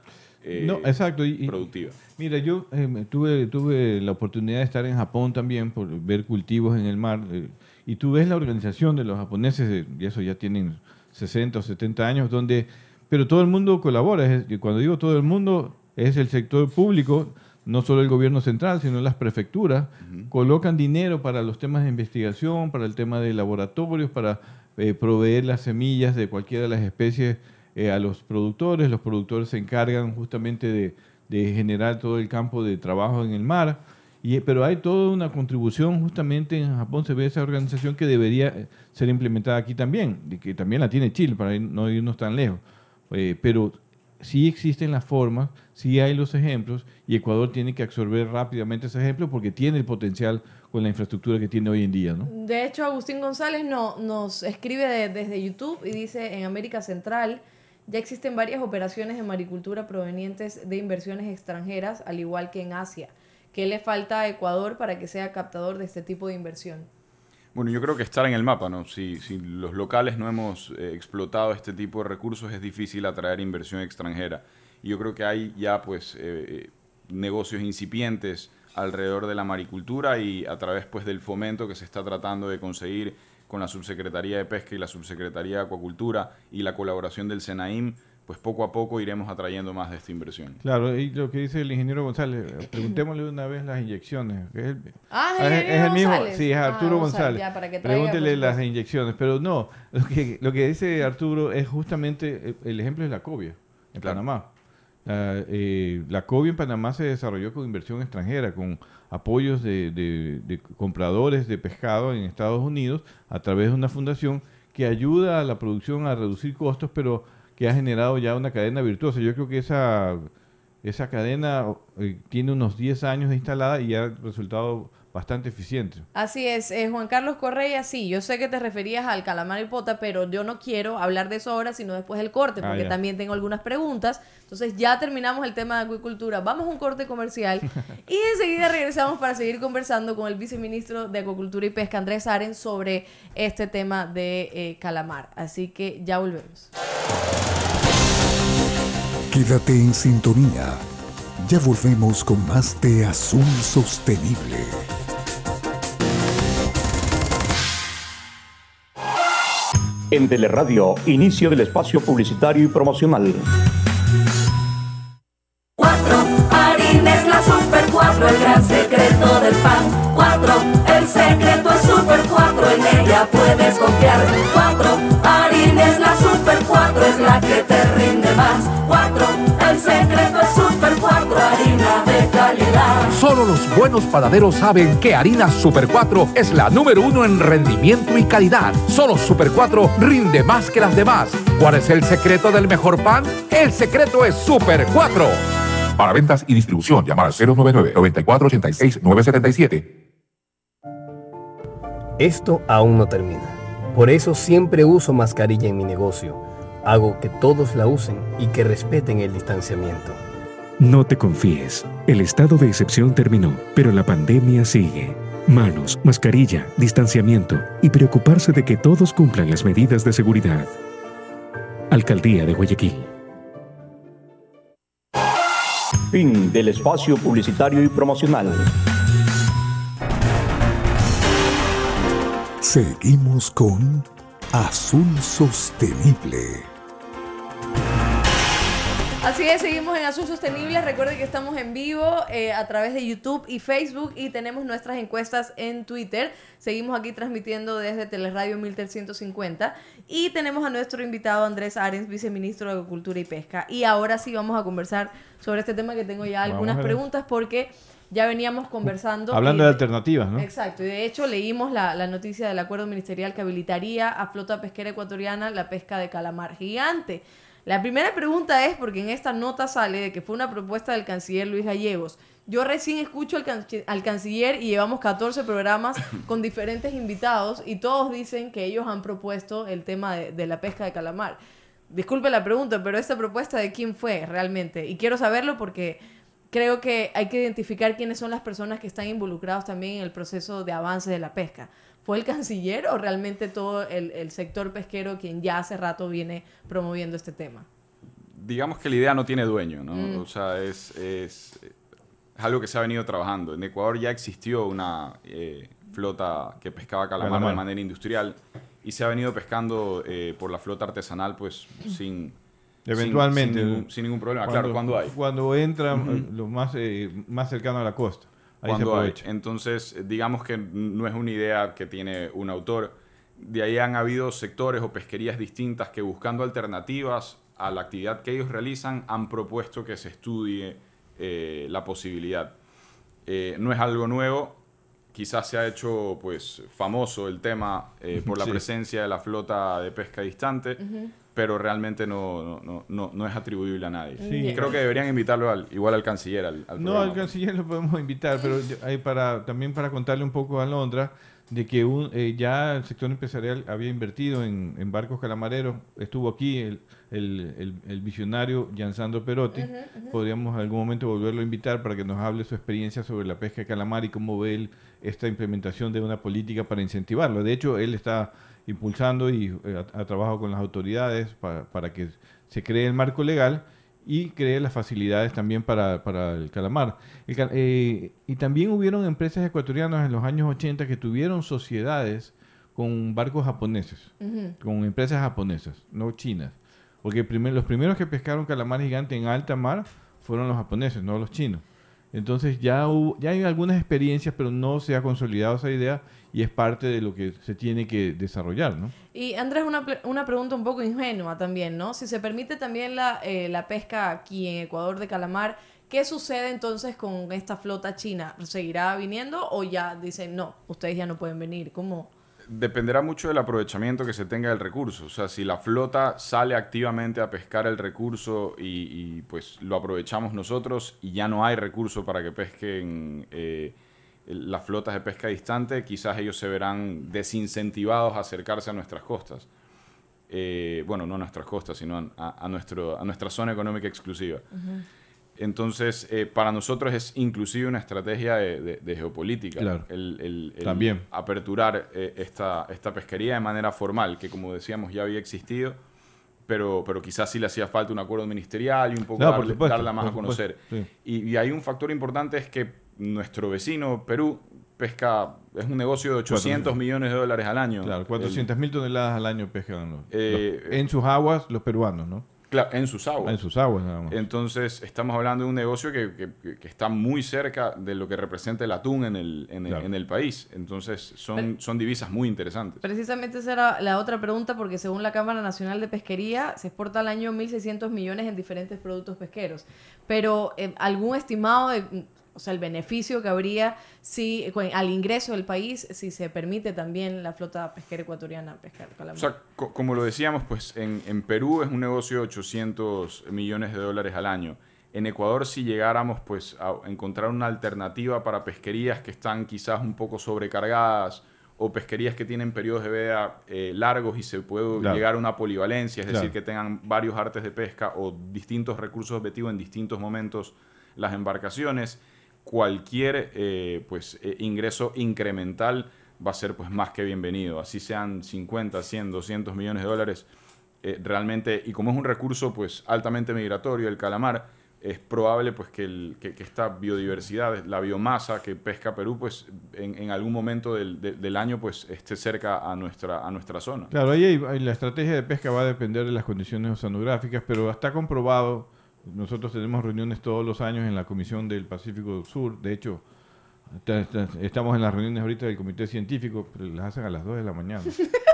Speaker 8: eh,
Speaker 2: No, exacto. y- y-
Speaker 8: productiva.
Speaker 2: Mira, yo eh, tuve, tuve la oportunidad de estar en Japón también por ver cultivos en el mar. eh, y tú ves la organización de los japoneses, eh, y eso ya tienen 60 o 70 años, donde, pero todo el mundo colabora. y cuando digo todo el mundo, es el sector público, no solo el gobierno central, sino las prefecturas, colocan dinero para los temas de investigación, para el tema de laboratorios, para eh, proveer las semillas de cualquiera de las especies eh, a los productores. Los productores se encargan justamente de, de generar todo el campo de trabajo en el mar. Y, pero hay toda una contribución, justamente en Japón se ve esa organización que debería eh, ser implementada aquí también, y que también la tiene Chile, para no irnos tan lejos. Eh, pero sí existen las formas, sí hay los ejemplos, y Ecuador tiene que absorber rápidamente ese ejemplo porque tiene el potencial con la infraestructura que tiene hoy en día, ¿no?
Speaker 1: De hecho, Agustín González no, nos escribe de- desde YouTube y dice, en América Central ya existen varias operaciones de maricultura provenientes de inversiones extranjeras, al igual que en Asia. ¿Qué le falta a Ecuador para que sea captador de este tipo de inversión?
Speaker 8: Bueno, yo creo que estar en el mapa, ¿no? Si, si los locales no hemos eh, explotado este tipo de recursos, es difícil atraer inversión extranjera. Y yo creo que hay ya, pues, eh, negocios incipientes alrededor de la maricultura y a través, pues, del fomento que se está tratando de conseguir con la Subsecretaría de Pesca y la Subsecretaría de Acuacultura y la colaboración del SENAIM, pues poco a poco iremos atrayendo más de esta inversión.
Speaker 2: Claro, y lo que dice el ingeniero González, eh, preguntémosle una vez las inyecciones. es el,
Speaker 1: Ah,
Speaker 2: es,
Speaker 1: el
Speaker 2: es el mismo, sí, es
Speaker 1: Ah,
Speaker 2: Arturo
Speaker 1: González,
Speaker 2: González.
Speaker 1: ya, para que traiga,
Speaker 2: Pregúntele las inyecciones, pero no, lo que, lo que dice Arturo es justamente, eh, el ejemplo es la cobia en
Speaker 8: Claro.
Speaker 2: Panamá. La, eh, la cobia en Panamá se desarrolló con inversión extranjera, con apoyos de, de- de compradores de pescado en Estados Unidos a través de una fundación que ayuda a la producción a reducir costos, pero que ha generado ya una cadena virtuosa. Yo creo que esa, esa cadena eh, tiene unos 10 años instalada y ha resultado bastante eficiente.
Speaker 1: Así es, eh, Juan Carlos Correa, sí, yo sé que te referías al calamar y pota, pero yo no quiero hablar de eso ahora, sino después del corte,
Speaker 2: Ah,
Speaker 1: porque también tengo algunas preguntas. Entonces ya terminamos el tema de acuicultura, vamos a un corte comercial y enseguida regresamos para seguir conversando con el viceministro de Acuacultura y Pesca, Andrés Aren, sobre este tema de eh, calamar. Así que ya volvemos.
Speaker 3: Quédate en sintonía. Ya volvemos con más de Azul Sostenible.
Speaker 4: En Teleradio, inicio del espacio publicitario y promocional.
Speaker 10: 4. Harines la Super 4, el gran secreto del pan. 4. El secreto es Super 4, en ella puedes confiar. 4. Harines la Super 4, es la que te rinde más. 4. El secreto
Speaker 5: Solo los buenos panaderos saben que Harina Super 4 es la número uno en rendimiento y calidad. Solo Super 4 rinde más que las demás. ¿Cuál es el secreto del mejor pan? El secreto es Super 4.
Speaker 11: Para ventas y distribución, llamar al 099-9486-977.
Speaker 6: Esto aún no termina. Por eso siempre uso mascarilla en mi negocio. Hago que todos la usen y que respeten el distanciamiento.
Speaker 7: No te confíes. El estado de excepción terminó, pero la pandemia sigue. Manos, mascarilla, distanciamiento y preocuparse de que todos cumplan las medidas de seguridad. Alcaldía de Guayaquil.
Speaker 4: Fin del espacio publicitario y promocional.
Speaker 3: Seguimos con Azul Sostenible.
Speaker 1: Así es, seguimos en Azul Sostenible. Recuerden que estamos en vivo eh, a través de YouTube y Facebook y tenemos nuestras encuestas en Twitter. Seguimos aquí transmitiendo desde Teleradio 1350 y tenemos a nuestro invitado Andrés Arens, viceministro de Agricultura y Pesca. Y ahora sí vamos a conversar sobre este tema que tengo ya algunas preguntas porque ya veníamos conversando.
Speaker 2: Hablando
Speaker 1: y-
Speaker 2: de alternativas, ¿no?
Speaker 1: Exacto, y de hecho leímos la, la noticia del acuerdo ministerial que habilitaría a flota pesquera ecuatoriana la pesca de calamar gigante. La primera pregunta es, porque en esta nota sale de que fue una propuesta del canciller Luis Gallegos. Yo recién escucho al, canci- al canciller y llevamos 14 programas con diferentes invitados y todos dicen que ellos han propuesto el tema de, de la pesca de calamar. Disculpe la pregunta, pero esta propuesta de quién fue realmente. Y quiero saberlo porque creo que hay que identificar quiénes son las personas que están involucrados también en el proceso de avance de la pesca. ¿Fue el canciller o realmente todo el, el sector pesquero quien ya hace rato viene promoviendo este tema?
Speaker 8: digamos que la idea no tiene dueño, ¿no?
Speaker 1: Mm.
Speaker 8: O sea, es, es, es algo que se ha venido trabajando. En Ecuador ya existió una eh, flota que pescaba calamar,
Speaker 2: Calamar.
Speaker 8: de manera industrial y se ha venido pescando eh, por la flota artesanal, pues sin...
Speaker 2: Eventualmente.
Speaker 8: Sin, sin ningún, sin ningún problema. claro, cuando hay.
Speaker 2: Cuando entra
Speaker 8: Ujú.
Speaker 2: eh, lo más, eh, más cercano a la costa.
Speaker 8: Cuando hay. Entonces, eh, digamos que no es una idea que tiene un autor. De ahí han habido sectores o pesquerías distintas que buscando alternativas a la actividad que ellos realizan han propuesto que se estudie eh, la posibilidad. Eh, no es algo nuevo, quizás se ha hecho pues famoso el tema eh, por la
Speaker 2: Sí.
Speaker 8: presencia de la flota de pesca distante, pero realmente no, no, no, no, no es atribuible a nadie.
Speaker 2: Sí.
Speaker 8: Y creo que deberían invitarlo al, igual al canciller. Al, al
Speaker 2: No, al canciller lo podemos invitar, pero yo- ahí para, también para contarle un poco a Londra de que un- eh, ya el sector empresarial había invertido en, en barcos calamareros. Estuvo aquí el, el, el- el visionario Giansandro Perotti. Podríamos en algún momento volverlo a invitar para que nos hable su experiencia sobre la pesca de calamar y cómo ve él esta implementación de una política para incentivarlo. De hecho, él está impulsando y eh, ha, ha trabajado con las autoridades para, para que se cree el marco legal y cree las facilidades también para, para el calamar. El eh, y también hubieron empresas ecuatorianas en los años 80 que tuvieron sociedades con barcos japoneses,
Speaker 1: Ujú.
Speaker 2: con empresas japonesas, no chinas. Porque primer- los primeros que pescaron calamar gigante en alta mar fueron los japoneses, no los chinos. Entonces ya, hubo- ya hay algunas experiencias, pero no se ha consolidado esa idea y es parte de lo que se tiene que desarrollar, ¿no?
Speaker 1: Y Andrés, una, una pregunta un poco ingenua también, ¿no? Si se permite también la, eh, la pesca aquí en Ecuador de calamar, ¿qué sucede entonces con esta flota china? ¿Seguirá viniendo o ya dicen, no, ustedes ya no pueden venir? ¿Cómo?
Speaker 8: Dependerá mucho del aprovechamiento que se tenga del recurso. O sea, si la flota sale activamente a pescar el recurso y, y, pues lo aprovechamos nosotros y ya no hay recurso para que pesquen eh, las flotas de pesca distante, quizás ellos se verán desincentivados a acercarse a nuestras costas. Eh, bueno, no a nuestras costas, sino a, a nuestro, a nuestra zona económica exclusiva. Entonces, eh, para nosotros es inclusive una estrategia de, de- de geopolítica.
Speaker 2: Claro.
Speaker 8: El, el- el
Speaker 2: También.
Speaker 8: aperturar eh, esta, esta pesquería de manera formal, que como decíamos ya había existido, pero, pero quizás sí le hacía falta un acuerdo ministerial y un poco
Speaker 2: No, por
Speaker 8: darle-
Speaker 2: supuesto,
Speaker 8: darla más a conocer.
Speaker 2: supuesto, sí.
Speaker 8: Y, y hay un factor importante es que nuestro vecino, Perú, pesca, es un negocio de 800
Speaker 2: Cuatro-
Speaker 8: millones de dólares al año.
Speaker 2: Claro, 400 mil toneladas al año pescan los-
Speaker 8: Eh,
Speaker 2: los- en sus aguas los peruanos, ¿no?
Speaker 8: Claro, en sus aguas.
Speaker 2: En sus aguas nada más.
Speaker 8: Entonces, estamos hablando de un negocio que, que- que está muy cerca de lo que representa el atún en el, en el,
Speaker 2: Claro.
Speaker 8: en el país. Entonces, son,
Speaker 1: Pero-
Speaker 8: son divisas muy interesantes.
Speaker 1: Precisamente esa era la otra pregunta, porque según la Cámara Nacional de Pesquería, se exporta al año 1.600 millones en diferentes productos pesqueros. Pero, eh, ¿algún estimado de, o sea, el beneficio que habría si al ingreso del país, si se permite también la flota pesquera ecuatoriana pescar calamar?
Speaker 8: O sea, co- como lo decíamos, pues en, en Perú es un negocio de 800 millones de dólares al año. En Ecuador, si llegáramos pues, a encontrar una alternativa para pesquerías que están quizás un poco sobrecargadas o pesquerías que tienen periodos de veda eh, largos y se puede
Speaker 2: Claro.
Speaker 8: llegar a una polivalencia, es decir, que tengan varios artes de pesca o distintos recursos objetivos en distintos momentos las embarcaciones, cualquier eh, pues, eh, ingreso incremental va a ser pues, más que bienvenido. Así sean 50, 100, 200 millones de dólares, eh, realmente, y como es un recurso pues, altamente migratorio, el calamar, es probable pues, que, el- que- que esta biodiversidad, la biomasa que pesca Perú, pues, en, en algún momento del, de- del año pues, esté cerca a nuestra, a nuestra zona.
Speaker 2: Claro, ahí hay- la estrategia de pesca va a depender de las condiciones oceanográficas, pero está comprobado, nosotros tenemos reuniones todos los años en la Comisión del Pacífico Sur, de hecho, estamos en las reuniones ahorita del Comité Científico, pero las hacen a las 2 de la mañana,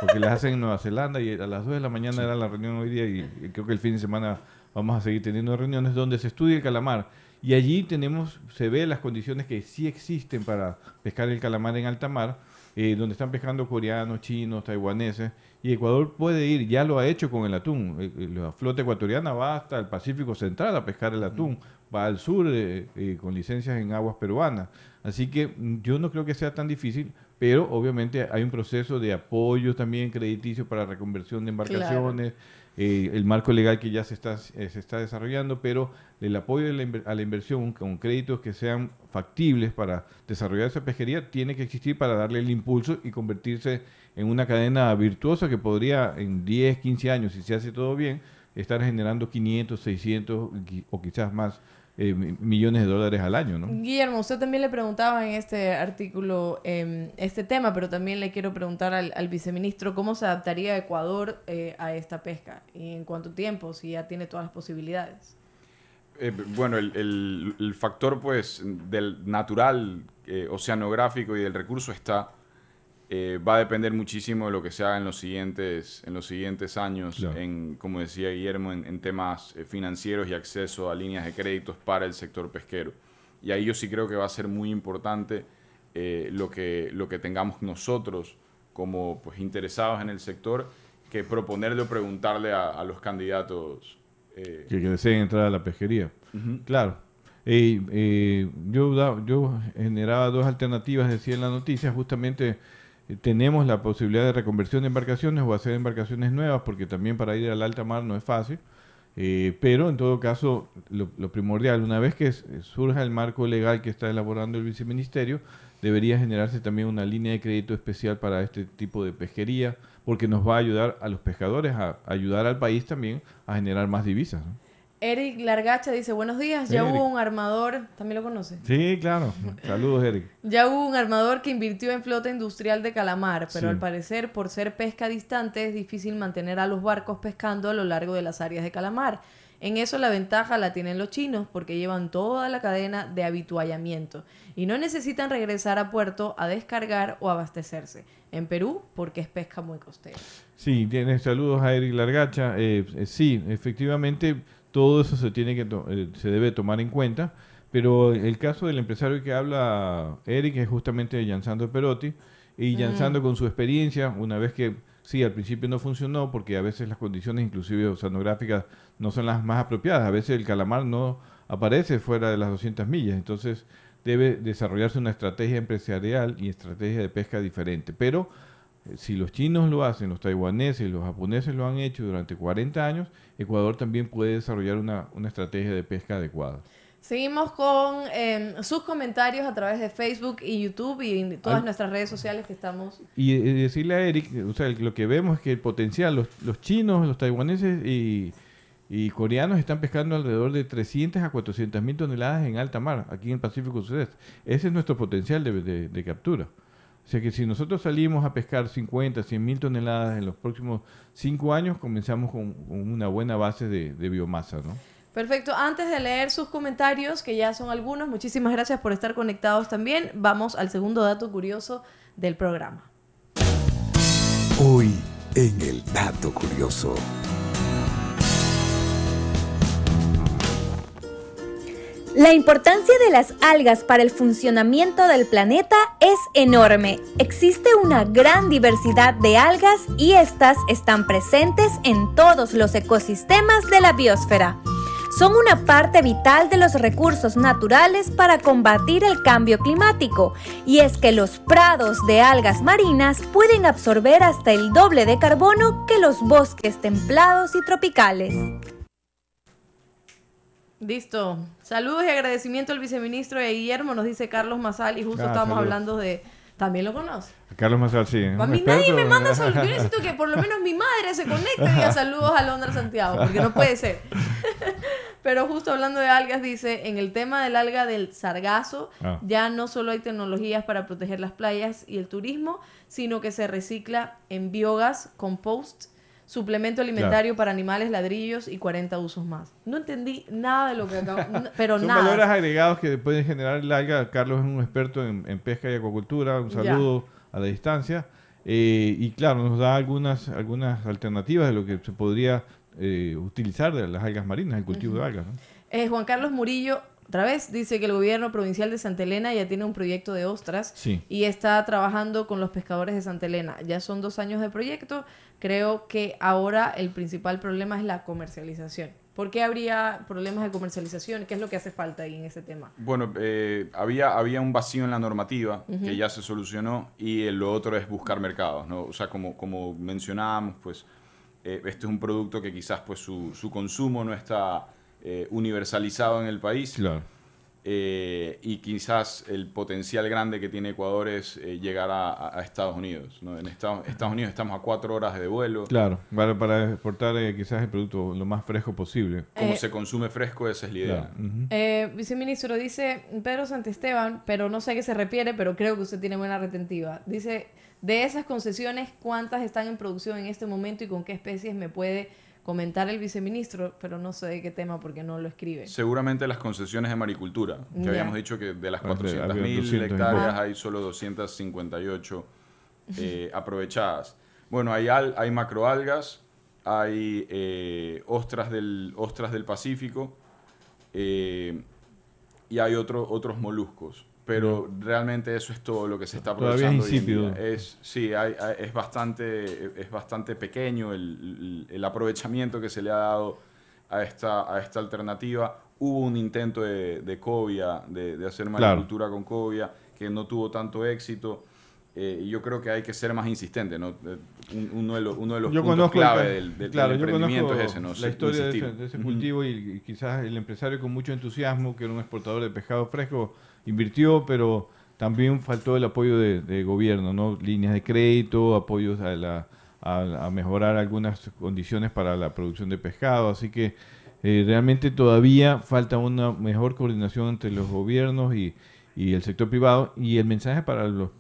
Speaker 2: porque las hacen en Nueva Zelanda y a las 2 de la mañana era la reunión hoy día y creo que el fin de semana vamos a seguir teniendo reuniones donde se estudia el calamar. Y allí tenemos, se ve las condiciones que sí existen para pescar el calamar en alta mar, eh, donde están pescando coreanos, chinos, taiwaneses, y Ecuador puede ir, ya lo ha hecho con el atún. Eh, eh, La flota ecuatoriana va hasta el Pacífico Central a pescar el atún, va al sur eh, eh, con licencias en aguas peruanas. Así que mm, yo no creo que sea tan difícil, pero obviamente hay un proceso de apoyo también crediticio para reconversión de embarcaciones, eh, el marco legal que ya se está, eh, se está desarrollando, pero el apoyo la a la inversión con créditos que sean factibles para desarrollar esa pesquería tiene que existir para darle el impulso y convertirse en una cadena virtuosa que podría en 10, 15 años, si se hace todo bien, estar generando 500, 600 qui- o quizás más eh, mi- millones de dólares al año, ¿no?
Speaker 1: Guillermo, usted también le preguntaba en este artículo eh, este tema, pero también le quiero preguntar al, al viceministro cómo se adaptaría Ecuador eh, a esta pesca y en cuánto tiempo, si ya tiene todas las posibilidades.
Speaker 8: Eh, bueno, el, el- el factor pues del natural, eh, oceanográfico y del recurso está. Eh, va a depender muchísimo de lo que se haga en los siguientes, en los siguientes años,
Speaker 2: Claro.
Speaker 8: en, como decía Guillermo, en, en temas eh, financieros y acceso a líneas de créditos para el sector pesquero. Y ahí yo sí creo que va a ser muy importante eh, lo, que, lo que tengamos nosotros como pues, interesados en el sector que proponerle o preguntarle a, a los candidatos. eh,
Speaker 2: que, que deseen entrar a la pesquería.
Speaker 8: Ujú.
Speaker 2: Claro. Eh, yo, yo generaba dos alternativas, decía en la noticia, justamente tenemos la posibilidad de reconversión de embarcaciones o hacer embarcaciones nuevas, porque también para ir al alta mar no es fácil. Eh, pero en todo caso, lo, primordial, una vez que surja el marco legal que está elaborando el viceministerio, debería generarse también una línea de crédito especial para este tipo de pesquería, porque nos va a ayudar a los pescadores, a, a ayudar al país también a generar más divisas. ¿no?
Speaker 1: Eric Largacha dice, buenos días, ya
Speaker 2: Eric.
Speaker 1: hubo un armador, también lo conoce.
Speaker 2: Sí, claro. Saludos, Eric.
Speaker 1: Ya hubo un armador que invirtió en flota industrial de calamar, pero
Speaker 2: Sí.
Speaker 1: al parecer por ser pesca distante es difícil mantener a los barcos pescando a lo largo de las áreas de calamar. En eso la ventaja la tienen los chinos porque llevan toda la cadena de habituallamiento y no necesitan regresar a puerto a descargar o abastecerse. En Perú porque es pesca muy costera.
Speaker 2: Sí, tienes saludos a Eric Largacha. Eh, eh, sí, efectivamente, todo eso se tiene que to- eh, se debe tomar en cuenta. Pero el caso del empresario que habla Eric es justamente Yansando Perotti. Y
Speaker 1: Mm.
Speaker 2: Yansando con su experiencia, una vez que sí, al principio no funcionó porque a veces las condiciones inclusive oceanográficas no son las más apropiadas. A veces el calamar no aparece fuera de las 200 millas. Entonces debe desarrollarse una estrategia empresarial y estrategia de pesca diferente. Pero eh, si los chinos lo hacen, los taiwaneses, los japoneses lo han hecho durante 40 años, Ecuador también puede desarrollar una, una estrategia de pesca adecuada.
Speaker 1: Seguimos con eh, sus comentarios a través de Facebook y YouTube y en todas
Speaker 2: Al-
Speaker 1: nuestras redes sociales que estamos
Speaker 2: Y eh, decirle a Eric, o sea, lo que vemos es que el potencial, los, los chinos, los taiwaneses y, y coreanos están pescando alrededor de 300 a 400 mil toneladas en alta mar, aquí en el Pacífico Sudeste. Ese es nuestro potencial de, de- de captura. O sea que si nosotros salimos a pescar 50, 100 mil toneladas en los próximos 5 años, comenzamos con, con una buena base de, de biomasa, ¿no?
Speaker 1: Perfecto. Antes de leer sus comentarios, que ya son algunos, muchísimas gracias por estar conectados también. Vamos al segundo dato curioso del programa.
Speaker 3: Hoy en el dato curioso.
Speaker 9: La importancia de las algas para el funcionamiento del planeta es enorme. Existe una gran diversidad de algas y estas están presentes en todos los ecosistemas de la biosfera. Son una parte vital de los recursos naturales para combatir el cambio climático, y es que los prados de algas marinas pueden absorber hasta el doble de carbono que los bosques templados y tropicales.
Speaker 1: Listo. Saludos y agradecimiento al viceministro de Guillermo, nos dice Carlos Mazal, y justo
Speaker 2: Ah,
Speaker 1: estábamos
Speaker 2: saludos.
Speaker 1: hablando de... También lo conoce.
Speaker 2: Carlos Mazal, sí.
Speaker 1: A mí nadie me manda saludos. Yo necesito que por lo menos mi madre se conecte y diga saludos a Londra Santiago, porque no puede ser. Pero justo hablando de algas, dice, en el tema del alga del sargazo,
Speaker 2: Ah.
Speaker 1: ya no solo hay tecnologías para proteger las playas y el turismo, sino que se recicla en biogás, compost, suplemento alimentario para animales, ladrillos y 40 usos más. No entendí nada de lo que acabo, pero
Speaker 2: Son
Speaker 1: nada.
Speaker 2: valores agregados que pueden generar el alga. Carlos es un experto en, en pesca y acuacultura. Un
Speaker 1: Ya.
Speaker 2: saludo a la distancia. Eh, y claro, nos da algunas, algunas alternativas de lo que se podría eh, utilizar de las algas marinas, el cultivo de algas. ¿no?
Speaker 1: Eh, Juan Carlos Murillo, otra vez, dice que el gobierno provincial de Santa Elena ya tiene un proyecto de ostras
Speaker 2: Sí.
Speaker 1: y está trabajando con los pescadores de Santa Elena. Ya son dos años de proyecto. Creo que ahora el principal problema es la comercialización. ¿Por qué habría problemas de comercialización? ¿Qué es lo que hace falta ahí en ese tema?
Speaker 8: Bueno, eh, había, había un vacío en la normativa que ya se solucionó y lo otro es buscar mercados, ¿no? O sea, como, como mencionábamos, pues eh, este es un producto que quizás pues su, su consumo no está eh, universalizado en el país.
Speaker 2: Claro.
Speaker 8: Eh, y quizás el potencial grande que tiene Ecuador es eh, llegar a, a- Estados Unidos. ¿no? En Estados, Estados Unidos estamos a cuatro horas de vuelo.
Speaker 2: Claro, para, para exportar eh, quizás el producto lo más fresco posible.
Speaker 8: Como
Speaker 1: Eh,
Speaker 8: se consume fresco, esa es la idea.
Speaker 2: Claro, ujú.
Speaker 1: Eh, viceministro, dice Pedro Santesteban, pero no sé a qué se refiere, pero creo que usted tiene buena retentiva. Dice, de esas concesiones, ¿cuántas están en producción en este momento y con qué especies me puede comentar el viceministro? Pero no sé de qué tema porque no lo escribe.
Speaker 8: Seguramente las concesiones de maricultura, que habíamos dicho que de las
Speaker 2: Ah, de- había
Speaker 8: 400.000
Speaker 2: 200 y
Speaker 8: hectáreas hay solo 258 eh, aprovechadas. Bueno, hay, al- hay macroalgas, hay eh, ostras, del, ostras del Pacífico eh, y hay otro- otros moluscos. Pero realmente eso es todo lo que se está
Speaker 2: Todavía es
Speaker 8: aprovechando en
Speaker 2: insípido.
Speaker 8: Es, sí, hay- hay- es, bastante, es bastante pequeño el, el- el aprovechamiento que se le ha dado a esta, a esta alternativa. Hubo un intento de, de cobia, de, de hacer
Speaker 2: Claro.
Speaker 8: maricultura con cobia, que no tuvo tanto éxito. Eh, yo creo que hay que ser más insistente, ¿no? Eh, un- uno, de los, uno de los
Speaker 2: yo
Speaker 8: puntos
Speaker 2: el
Speaker 8: clave
Speaker 2: ca-
Speaker 8: del, del-
Speaker 2: claro,
Speaker 8: del emprendimiento es ese, ¿no?
Speaker 2: La historia de ese, de ese cultivo y, y quizás el empresario con mucho entusiasmo, que era un exportador de pescado fresco, invirtió, pero también faltó el apoyo de, gobierno, ¿no? Líneas de crédito, apoyos a, la, a, mejorar algunas condiciones para la producción de pescado, así que eh, realmente todavía falta una mejor coordinación entre los gobiernos y, y el sector privado. Y el mensaje para los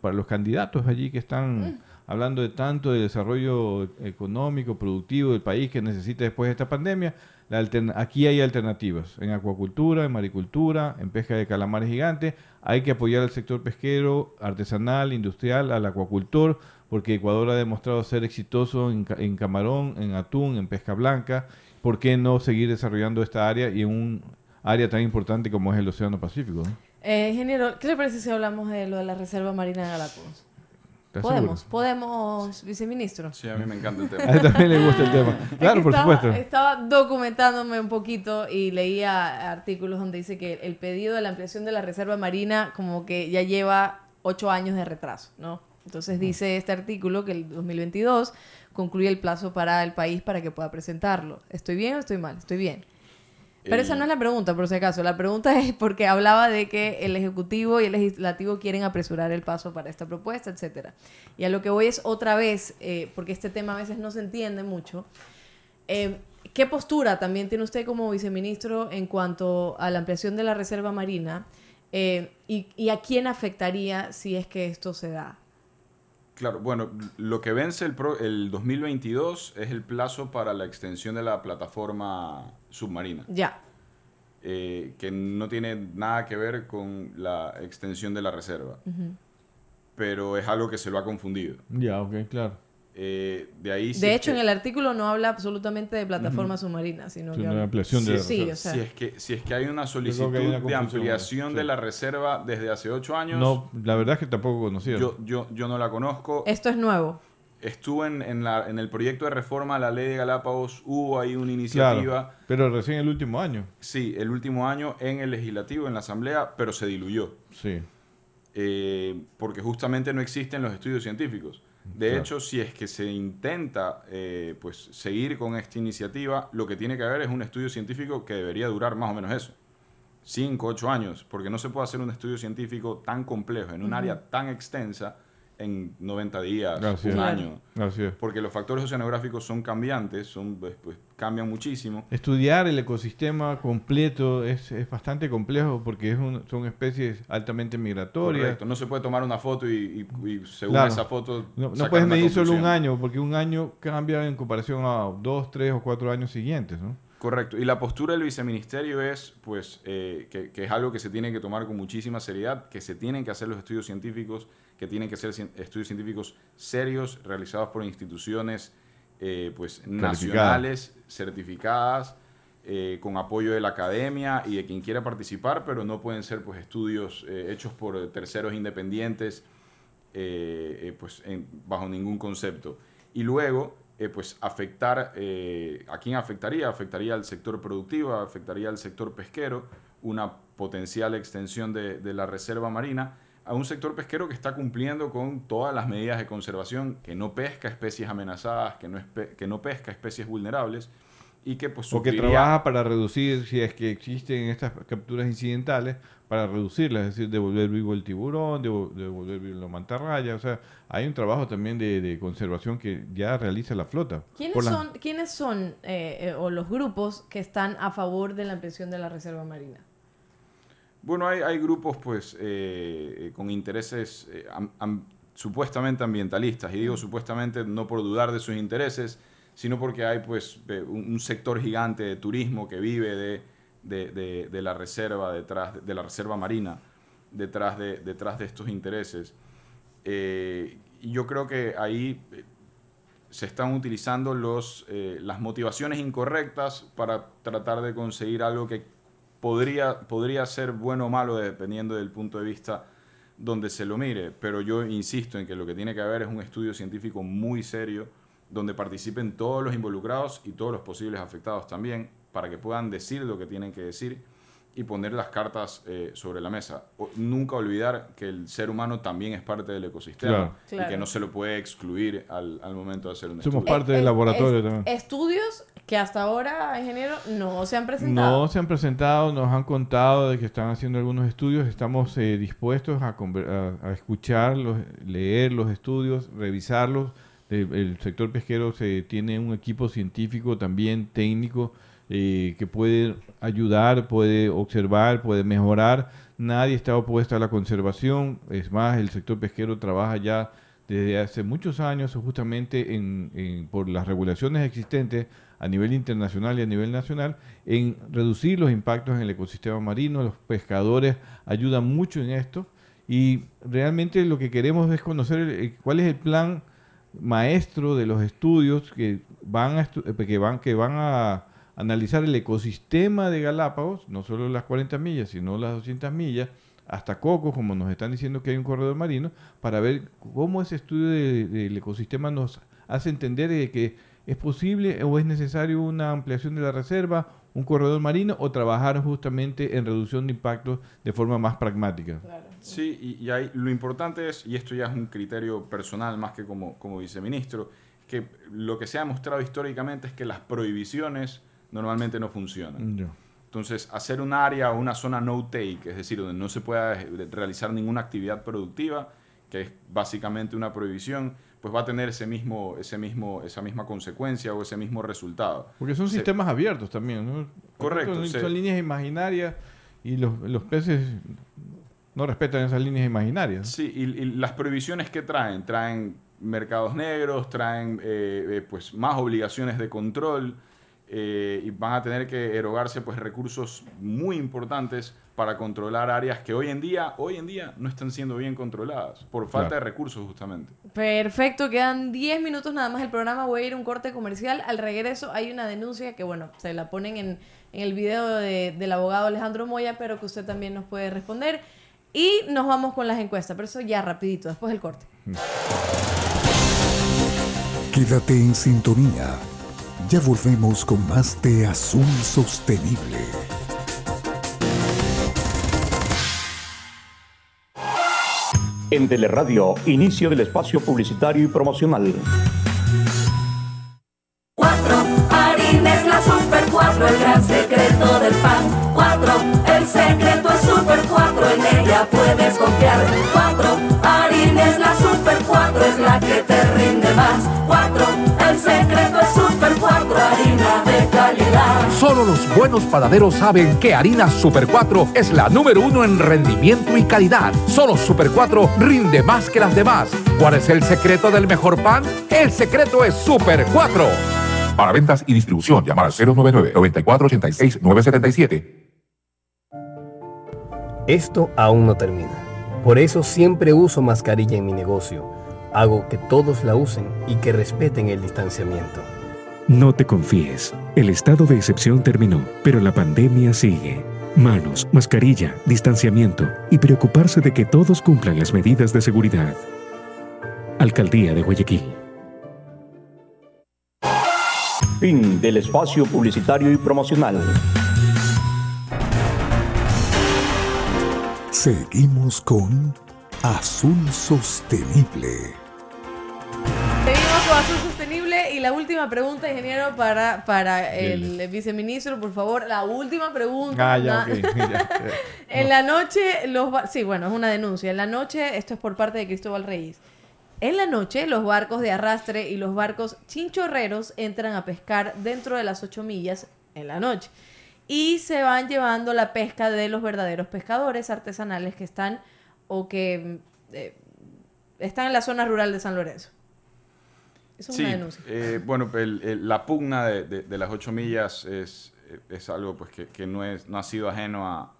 Speaker 2: para los candidatos allí que están hablando de tanto de desarrollo económico, productivo del país que necesita después de esta pandemia. La aquí hay alternativas en acuacultura, en maricultura, en pesca de calamares gigantes. Hay que apoyar al sector pesquero, artesanal, industrial, al acuacultor, porque Ecuador ha demostrado ser exitoso en, en camarón, en atún, en pesca blanca. ¿Por qué no seguir desarrollando esta área y en un área tan importante como es el Océano Pacífico?
Speaker 1: Eh, ingeniero, ¿qué le parece si hablamos de lo de la Reserva Marina de Galápagos?
Speaker 2: ¿Estás
Speaker 1: Podemos,
Speaker 2: seguro?
Speaker 1: podemos, viceministro.
Speaker 8: Sí, a mí me encanta el tema.
Speaker 2: A él también le gusta el tema.
Speaker 1: Es
Speaker 2: Claro,
Speaker 1: que
Speaker 2: por
Speaker 1: estaba,
Speaker 2: supuesto.
Speaker 1: Estaba documentándome un poquito y leía artículos donde dice que el pedido de la ampliación de la reserva marina como que ya lleva ocho años de retraso, ¿no? Entonces dice este artículo que el 2022 concluye el plazo para el país para que pueda presentarlo. ¿Estoy bien o estoy mal? Estoy bien. Pero esa no es la pregunta, por si acaso. La pregunta es porque hablaba de que el Ejecutivo y el Legislativo quieren apresurar el paso para esta propuesta, etcétera. Y a lo que voy es otra vez, eh, porque este tema a veces no se entiende mucho. eh, ¿Qué postura también tiene usted como viceministro en cuanto a la ampliación de la Reserva Marina? Eh, y, y a quién afectaría si es que esto se da?
Speaker 8: Claro, bueno, lo que vence el, pro- el 2022 es el plazo para la extensión de la plataforma submarina,
Speaker 1: Ya.
Speaker 8: eh, que no tiene nada que ver con la extensión de la reserva, pero es algo que se lo ha confundido.
Speaker 2: Ya, ok, claro.
Speaker 8: Eh, de ahí si
Speaker 1: De
Speaker 8: es
Speaker 1: hecho,
Speaker 8: que-
Speaker 1: en el artículo no habla absolutamente de plataforma submarina, sino que
Speaker 2: de
Speaker 1: habla-
Speaker 2: ampliación de la
Speaker 1: Sí,
Speaker 2: reserva.
Speaker 1: o sea,
Speaker 8: si, es que, si es que hay una solicitud
Speaker 2: que hay una
Speaker 8: de ampliación de
Speaker 2: sí.
Speaker 8: la reserva desde hace ocho años,
Speaker 2: No, la verdad es que tampoco conocía.
Speaker 8: yo, yo, yo no la conozco.
Speaker 1: esto es nuevo.
Speaker 8: Estuvo en, en, la- en el proyecto de reforma a la ley de Galápagos, hubo ahí una
Speaker 2: Claro,
Speaker 8: iniciativa.
Speaker 2: pero recién el último año.
Speaker 8: Sí, el último año en el legislativo, en la asamblea, pero se diluyó.
Speaker 2: Sí.
Speaker 8: eh, porque justamente no existen los estudios científicos. De
Speaker 2: Claro.
Speaker 8: hecho, si es que se intenta eh, pues, seguir con esta iniciativa, lo que tiene que haber es un estudio científico que debería durar más o menos eso. Cinco, ocho años, porque no se puede hacer un estudio científico tan complejo en un área tan extensa en 90 días,
Speaker 2: Así
Speaker 8: un
Speaker 2: es.
Speaker 8: año.
Speaker 2: Así es.
Speaker 8: Porque los factores oceanográficos son cambiantes, son, pues, pues, cambian muchísimo.
Speaker 2: Estudiar el ecosistema completo es, es bastante complejo porque es un- son especies altamente migratorias.
Speaker 8: Correcto, no se puede tomar una foto y, y- y según
Speaker 2: Claro.
Speaker 8: esa foto
Speaker 2: No, puedes medir solo un año porque un año cambia en comparación a dos, tres o cuatro años siguientes, ¿no?
Speaker 8: Correcto. Y la postura del viceministerio es, pues, eh, que, que es algo que se tiene que tomar con muchísima seriedad, que se tienen que hacer los estudios científicos, que tienen que ser estudios científicos serios, realizados por instituciones, eh, pues, nacionales, certificadas, eh, con apoyo de la academia y de quien quiera participar, pero no pueden ser, pues, estudios eh, hechos por terceros independientes, pues, en- bajo ningún concepto. Y luego, pues, afectar, ¿a quién afectaría? Afectaría al sector productivo, afectaría al sector pesquero, una potencial extensión de, de la reserva marina, a un sector pesquero que está cumpliendo con todas las medidas de conservación, que no pesca especies amenazadas, que no, espe- que no pesca especies vulnerables, y que pues
Speaker 2: O que trabaja para reducir, si es que existen estas capturas incidentales, para reducirlas, es decir, devolver vivo el tiburón, devo- devolver vivo la mantarraya. O sea, hay un trabajo también de, de conservación que ya realiza la flota.
Speaker 1: ¿Quiénes
Speaker 2: la-
Speaker 1: son, ¿quiénes son eh, eh, o los grupos que están a favor de la ampliación de la reserva marina?
Speaker 8: Bueno, hay, hay grupos pues eh, eh, con intereses eh, am- am- supuestamente ambientalistas, y digo supuestamente no por dudar de sus intereses, sino porque hay pues un, un sector gigante de turismo que vive de, de- de- de la reserva detrás de, la reserva marina detrás de, detrás de estos intereses. Eh, yo creo que ahí se están utilizando los, eh, las motivaciones incorrectas para tratar de conseguir algo que podría, podría ser bueno o malo dependiendo del punto de vista donde se lo mire, pero yo insisto en que lo que tiene que haber es un estudio científico muy serio donde participen todos los involucrados y todos los posibles afectados también para que puedan decir lo que tienen que decir y poner las cartas eh, sobre la mesa. O- nunca olvidar que el ser humano también es parte del ecosistema
Speaker 2: Claro.
Speaker 8: y
Speaker 1: Claro.
Speaker 8: que no se lo puede excluir al, al momento de hacer un
Speaker 2: Somos
Speaker 8: estudio.
Speaker 2: parte del
Speaker 1: Eh,
Speaker 2: laboratorio
Speaker 1: es-
Speaker 2: también.
Speaker 1: Estudios que hasta ahora, ingeniero, no se han presentado.
Speaker 2: No se han presentado, nos han contado de que están haciendo algunos estudios. Estamos eh, dispuestos a, conver- a, a escuchar, los- leer los estudios, revisarlos. El, el sector pesquero se tiene un equipo científico también técnico eh, que puede ayudar, puede observar, puede mejorar. Nadie está opuesto a la conservación. Es más, el sector pesquero trabaja ya desde hace muchos años justamente en, por las regulaciones existentes a nivel internacional y a nivel nacional en reducir los impactos en el ecosistema marino. Los pescadores ayudan mucho en esto y realmente lo que queremos es conocer el- cuál es el plan maestro de los estudios que van a, eh, que van, que van a analizar el ecosistema de Galápagos, no solo las 40 millas, sino las 200 millas, hasta Cocos, como nos están diciendo que hay un corredor marino, para ver cómo ese estudio de- del ecosistema nos hace entender de que es posible o es necesario una ampliación de la reserva, un corredor marino o trabajar justamente en reducción de impactos de forma más pragmática.
Speaker 8: Sí, y, y ahí lo importante es, y esto ya es un criterio personal más que como, como viceministro, que lo que se ha demostrado históricamente es que las prohibiciones normalmente no funcionan. Entonces, hacer un área o una zona no take, es decir, donde no se pueda realizar ninguna actividad productiva, que es básicamente una prohibición, pues va a tener ese mismo, ese mismo, esa misma consecuencia o ese mismo resultado.
Speaker 2: Porque son
Speaker 8: Se-
Speaker 2: sistemas abiertos también, ¿no?
Speaker 8: Correcto,
Speaker 2: Son,
Speaker 8: se-
Speaker 2: son líneas imaginarias y los, los peces no respetan esas líneas imaginarias.
Speaker 8: Sí, y, y las prohibiciones que traen, traen mercados negros, traen eh, eh, pues más obligaciones de control eh, y van a tener que erogarse pues recursos muy importantes para controlar áreas que hoy en día, hoy en día no están siendo bien controladas por falta
Speaker 2: Claro.
Speaker 8: de recursos justamente.
Speaker 1: Perfecto, quedan 10 minutos nada más el programa. Voy a ir a un corte comercial. Al regreso hay una denuncia que, bueno, se la ponen en, en el video de- del abogado Alejandro Moya, pero que usted también nos puede responder. Y nos vamos con las encuestas, pero eso ya rapidito, después del corte.
Speaker 3: Quédate en sintonía. Ya volvemos con más de Azul Sostenible.
Speaker 4: En Teleradio, inicio del espacio publicitario y promocional.
Speaker 5: Solo los buenos panaderos saben que Harina Super 4 es la número uno en rendimiento y calidad. Solo Super 4 rinde más que las demás. ¿Cuál es el secreto del mejor pan? El secreto es Super 4.
Speaker 11: Para ventas y distribución, llamar al 099-9486-977.
Speaker 6: Esto aún no termina. Por eso siempre uso mascarilla en mi negocio. Hago que todos la usen y que respeten el distanciamiento.
Speaker 7: No te confíes. El estado de excepción terminó, pero la pandemia sigue. Manos, mascarilla, distanciamiento y preocuparse de que todos cumplan las medidas de seguridad. Alcaldía de Guayaquil.
Speaker 4: Fin del espacio publicitario y promocional.
Speaker 3: Seguimos con Azul Sostenible.
Speaker 1: La última pregunta, ingeniero, para, para el viceministro, por favor. La última pregunta.
Speaker 2: Ah, ya,
Speaker 1: Na-
Speaker 2: ok. Ya, ya.
Speaker 1: En la noche, los sí, bueno, es una denuncia. En la noche, esto es por parte de Cristóbal Reyes. En la noche, los barcos de arrastre y los barcos chinchorreros entran a pescar dentro de las ocho millas en la noche. Y se van llevando la pesca de los verdaderos pescadores artesanales que están o que mm, eh, están en la zona rural de San Lorenzo. Eso es
Speaker 8: Sí,
Speaker 1: una denuncia.
Speaker 8: eh, bueno, el- el- la pugna de, de- de las ocho millas es, es algo pues, que, que no, es, no ha sido ajeno a,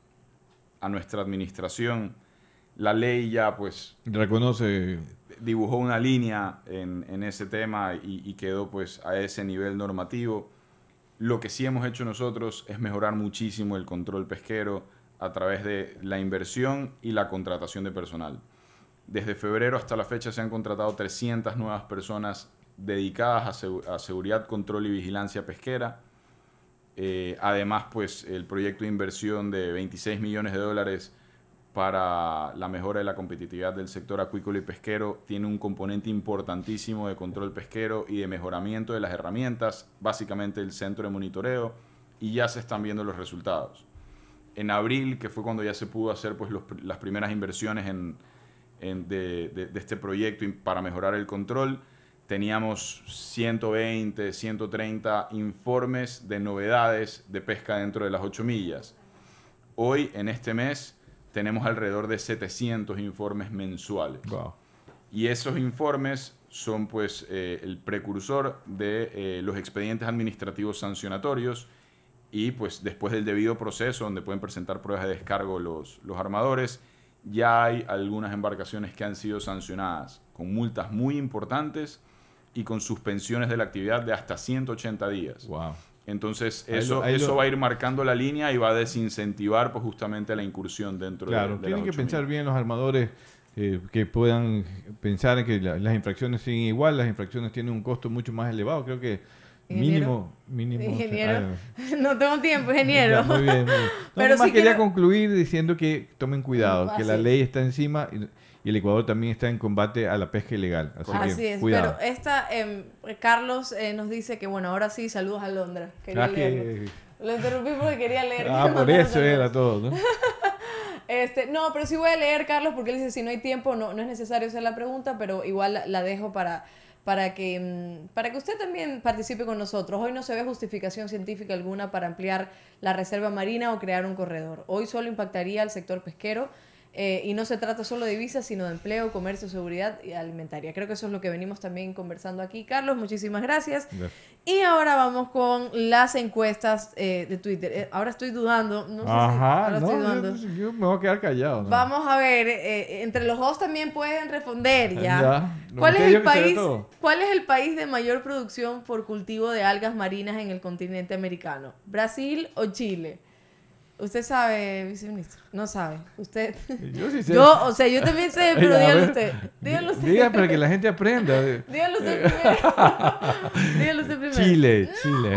Speaker 8: a nuestra administración. La ley ya pues
Speaker 2: Reconoce.
Speaker 8: dibujó una línea en, en ese tema y, y quedó pues a ese nivel normativo. Lo que sí hemos hecho nosotros es mejorar muchísimo el control pesquero a través de la inversión y la contratación de personal. Desde febrero hasta la fecha se han contratado 300 nuevas personas dedicadas a, segu- a seguridad, control y vigilancia pesquera. Eh, además, pues el proyecto de inversión de 26 millones de dólares para la mejora de la competitividad del sector acuícola y pesquero tiene un componente importantísimo de control pesquero y de mejoramiento de las herramientas, básicamente el centro de monitoreo, y ya se están viendo los resultados. En abril, que fue cuando ya se pudo hacer pues, los las primeras inversiones en, en- de, de- de este proyecto para mejorar el control, teníamos 120, 130 informes de novedades de pesca dentro de las 8 millas. Hoy, en este mes, tenemos alrededor de 700 informes mensuales. Y esos informes son pues eh, el precursor de eh, los expedientes administrativos sancionatorios y pues después del debido proceso donde pueden presentar pruebas de descargo los, los armadores, ya hay algunas embarcaciones que han sido sancionadas con multas muy importantes y con suspensiones de la actividad de hasta 180 días. Entonces
Speaker 2: Ahí lo-
Speaker 8: eso,
Speaker 2: ahí
Speaker 8: eso
Speaker 2: lo-
Speaker 8: va a ir marcando la línea y va a desincentivar pues justamente la incursión dentro de-
Speaker 2: Claro,
Speaker 8: de,
Speaker 2: tienen
Speaker 8: las
Speaker 2: que pensar bien los armadores eh, que puedan pensar en que la- las infracciones siguen igual, las infracciones tienen un costo mucho más elevado. Creo que
Speaker 1: Ingeniero.
Speaker 2: mínimo, mínimo.
Speaker 1: Ingeniero.
Speaker 2: ah,
Speaker 1: No tengo tiempo, ingeniero.
Speaker 2: ya, muy bien, muy bien. No,
Speaker 1: Pero sí
Speaker 2: quería
Speaker 1: quiero-
Speaker 2: concluir diciendo que tomen cuidado,
Speaker 1: Ah,
Speaker 2: que la ley está encima y, y el Ecuador también está en combate a la pesca ilegal. Así,
Speaker 1: Así
Speaker 2: que
Speaker 1: es,
Speaker 2: cuidado.
Speaker 1: pero esta, em, Carlos eh, nos dice que bueno, ahora sí, saludos a Londra.
Speaker 2: Ah, que-.
Speaker 1: Lo interrumpí porque quería leer.
Speaker 2: Ah, por eso era todo, ¿no?
Speaker 1: Este, no, pero sí voy a leer, Carlos, porque él dice, si no hay tiempo, no, no es necesario hacer la pregunta, pero igual la, la dejo para, para, que, mm, para que usted también participe con nosotros. Hoy no se ve justificación científica alguna para ampliar la reserva marina o crear un corredor. Hoy solo impactaría al sector pesquero eh, y no se trata solo de visas, sino de empleo, comercio, seguridad y alimentaria. Creo que eso es lo que venimos también conversando aquí. Carlos, muchísimas gracias. Y ahora vamos con las encuestas eh, de Twitter. Eh, ahora estoy dudando. No sé si-
Speaker 2: Ajá,
Speaker 1: ahora
Speaker 2: no,
Speaker 1: estoy
Speaker 2: yo,
Speaker 1: dudando.
Speaker 2: yo me voy a quedar callado. ¿no?
Speaker 1: Vamos a ver, eh, entre los dos también pueden responder ya. ¿Cuál, es el
Speaker 2: yo
Speaker 1: país. ¿Cuál es el país de mayor producción por cultivo de algas marinas en el continente americano? ¿Brasil o Chile? Usted sabe, viceministro. No sabe. Usted.
Speaker 2: Yo sí sé.
Speaker 1: Yo, o sea, yo también sé, pero dígalo usted. Dígalo usted.
Speaker 2: Diga para que la gente aprenda.
Speaker 1: Dígalo usted primero. dígalo usted primero.
Speaker 2: Chile, Chile.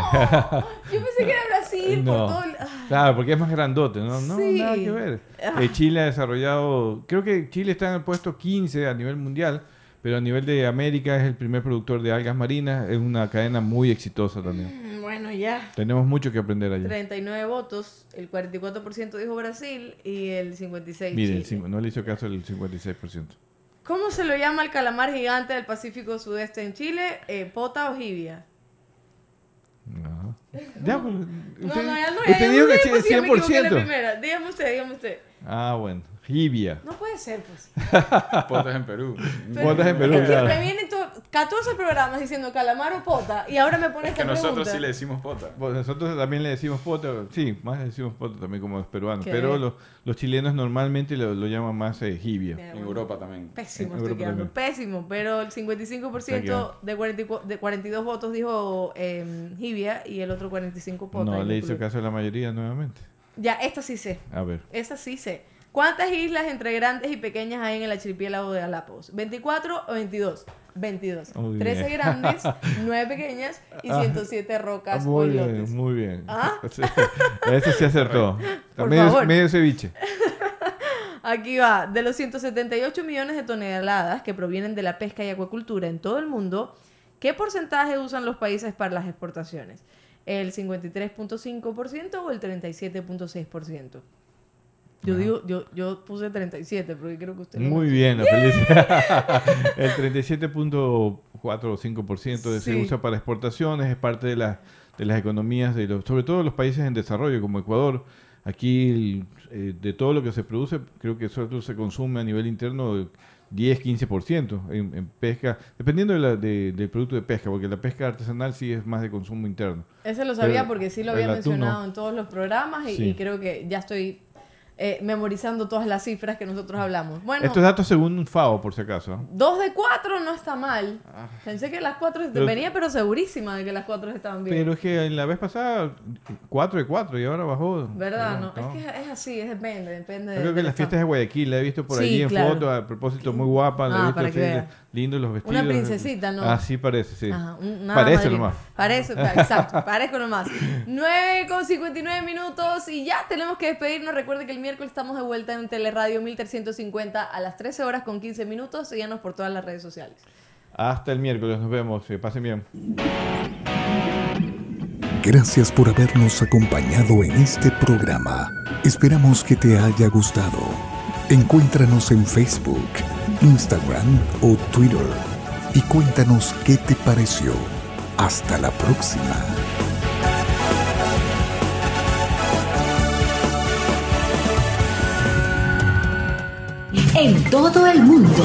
Speaker 1: Yo pensé que era Brasil por
Speaker 2: No.
Speaker 1: todo el-.
Speaker 2: Claro, porque es más grandote, ¿no? No,
Speaker 1: Sí.
Speaker 2: nada que ver.
Speaker 1: Ah.
Speaker 2: Eh, Chile ha desarrollado, creo que Chile está en el puesto 15 a nivel mundial, pero a nivel de América es el primer productor de algas marinas, es una cadena muy exitosa también.
Speaker 1: Bueno, ya.
Speaker 2: Tenemos mucho que aprender allí.
Speaker 1: 39 votos, el 44% dijo Brasil y el 56%
Speaker 2: Miren, el
Speaker 1: Chile.
Speaker 2: cinco- no le hizo caso el 56%.
Speaker 1: ¿Cómo se lo llama el calamar gigante del Pacífico Sudeste en Chile? Eh, ¿Pota o jibia?
Speaker 2: No. Ya, pues,
Speaker 1: No,
Speaker 2: usted,
Speaker 1: no, ya no.
Speaker 2: usted
Speaker 1: ya
Speaker 2: dijo
Speaker 1: no
Speaker 2: que
Speaker 1: la
Speaker 2: 100%.
Speaker 1: primera. Dígame usted, dígame usted.
Speaker 2: Ah, bueno. Jibia.
Speaker 1: No puede ser, pues.
Speaker 8: Potas en Perú.
Speaker 2: Potas en Perú,
Speaker 1: Es que
Speaker 2: claro.
Speaker 1: me vienen to- 14 programas diciendo calamar o pota y ahora me pones
Speaker 8: Es que
Speaker 1: esta
Speaker 8: nosotros
Speaker 1: pregunta.
Speaker 8: sí le decimos pota.
Speaker 2: Pues nosotros también le decimos poto, sí, más le decimos poto también como los peruanos,
Speaker 1: ¿Qué?
Speaker 2: pero los, los chilenos normalmente lo, lo llaman más eh, jibia.
Speaker 8: En Europa también.
Speaker 1: Pésimo,
Speaker 2: En
Speaker 1: estoy
Speaker 2: Europa
Speaker 1: quedando.
Speaker 2: también.
Speaker 1: Pésimo, pero el 55%
Speaker 2: quedando.
Speaker 1: de, 44 de 42 votos dijo eh, jibia y el otro 45 pota.
Speaker 2: No
Speaker 1: y
Speaker 2: le hizo caso a la mayoría nuevamente.
Speaker 1: Ya, esta sí sé.
Speaker 2: A ver.
Speaker 1: Esa sí sé. ¿Cuántas islas entre grandes y pequeñas hay en el archipiélago de Galápagos? ¿24 o 22? 22.
Speaker 2: Muy
Speaker 1: 13
Speaker 2: bien.
Speaker 1: grandes, 9 pequeñas y
Speaker 2: Ah.
Speaker 1: 107 rocas o
Speaker 2: Muy bien, muy bien.
Speaker 1: ¿Ah?
Speaker 2: Sí, Ese sí acertó.
Speaker 1: Por
Speaker 2: medio,
Speaker 1: favor.
Speaker 2: medio ceviche.
Speaker 1: Aquí va. De los 178 millones de toneladas que provienen de la pesca y acuacultura en todo el mundo, ¿qué porcentaje usan los países para las exportaciones? ¿El 53.5% o el 37.6%? Yo digo, yo, yo puse 37, porque creo que usted... lo-
Speaker 2: Muy bien, la felicidad. El 37.4 o 5% se
Speaker 1: Sí.
Speaker 2: usa para exportaciones, es parte de, la- de las economías, de los, sobre todo los países en desarrollo como Ecuador. Aquí, eh, de todo lo que se produce, creo que solo se consume a nivel interno 10-15% en, en pesca, dependiendo de la- de- del producto de pesca, porque la pesca artesanal sí es más de consumo interno.
Speaker 1: Ese lo sabía
Speaker 2: Pero
Speaker 1: porque sí lo había
Speaker 2: no.
Speaker 1: mencionado en todos los programas y,
Speaker 2: Sí.
Speaker 1: y creo que ya estoy eh, memorizando todas las cifras que nosotros hablamos. Bueno,
Speaker 2: Estos datos según un FAO, por si acaso.
Speaker 1: dos de cuatro no está mal. Pensé que las cuatro
Speaker 2: Pero-
Speaker 1: venía, pero segurísima de que las cuatro estaban bien.
Speaker 2: Pero es que en la vez pasada, 4 de 4 y ahora bajó.
Speaker 1: ¿Verdad?
Speaker 2: No,
Speaker 1: No, es que es así, es depende, depende.
Speaker 2: Yo creo que las fiestas de Guayaquil la he visto por
Speaker 1: Sí,
Speaker 2: allí en
Speaker 1: claro.
Speaker 2: foto, a propósito, muy guapa, la
Speaker 1: Ah,
Speaker 2: he visto
Speaker 1: para que
Speaker 2: así,
Speaker 1: vea.
Speaker 2: los vestidos.
Speaker 1: princesita, ¿no?
Speaker 2: Así parece, sí.
Speaker 1: Ajá, un- nada
Speaker 2: parece nomás.
Speaker 1: Parece, pa- exacto, parezco nomás. 9 con 59 minutos y ya tenemos que despedirnos. Recuerde que el miércoles estamos de vuelta en Teleradio 1350 a las 13 horas con 15 minutos. Síganos por todas las redes sociales.
Speaker 2: Hasta el miércoles, nos vemos, que pasen bien.
Speaker 3: Gracias por habernos acompañado en este programa. Esperamos que te haya gustado. Encuéntranos en Facebook, Instagram o Twitter y cuéntanos qué te pareció. Hasta la próxima.
Speaker 12: En todo el mundo.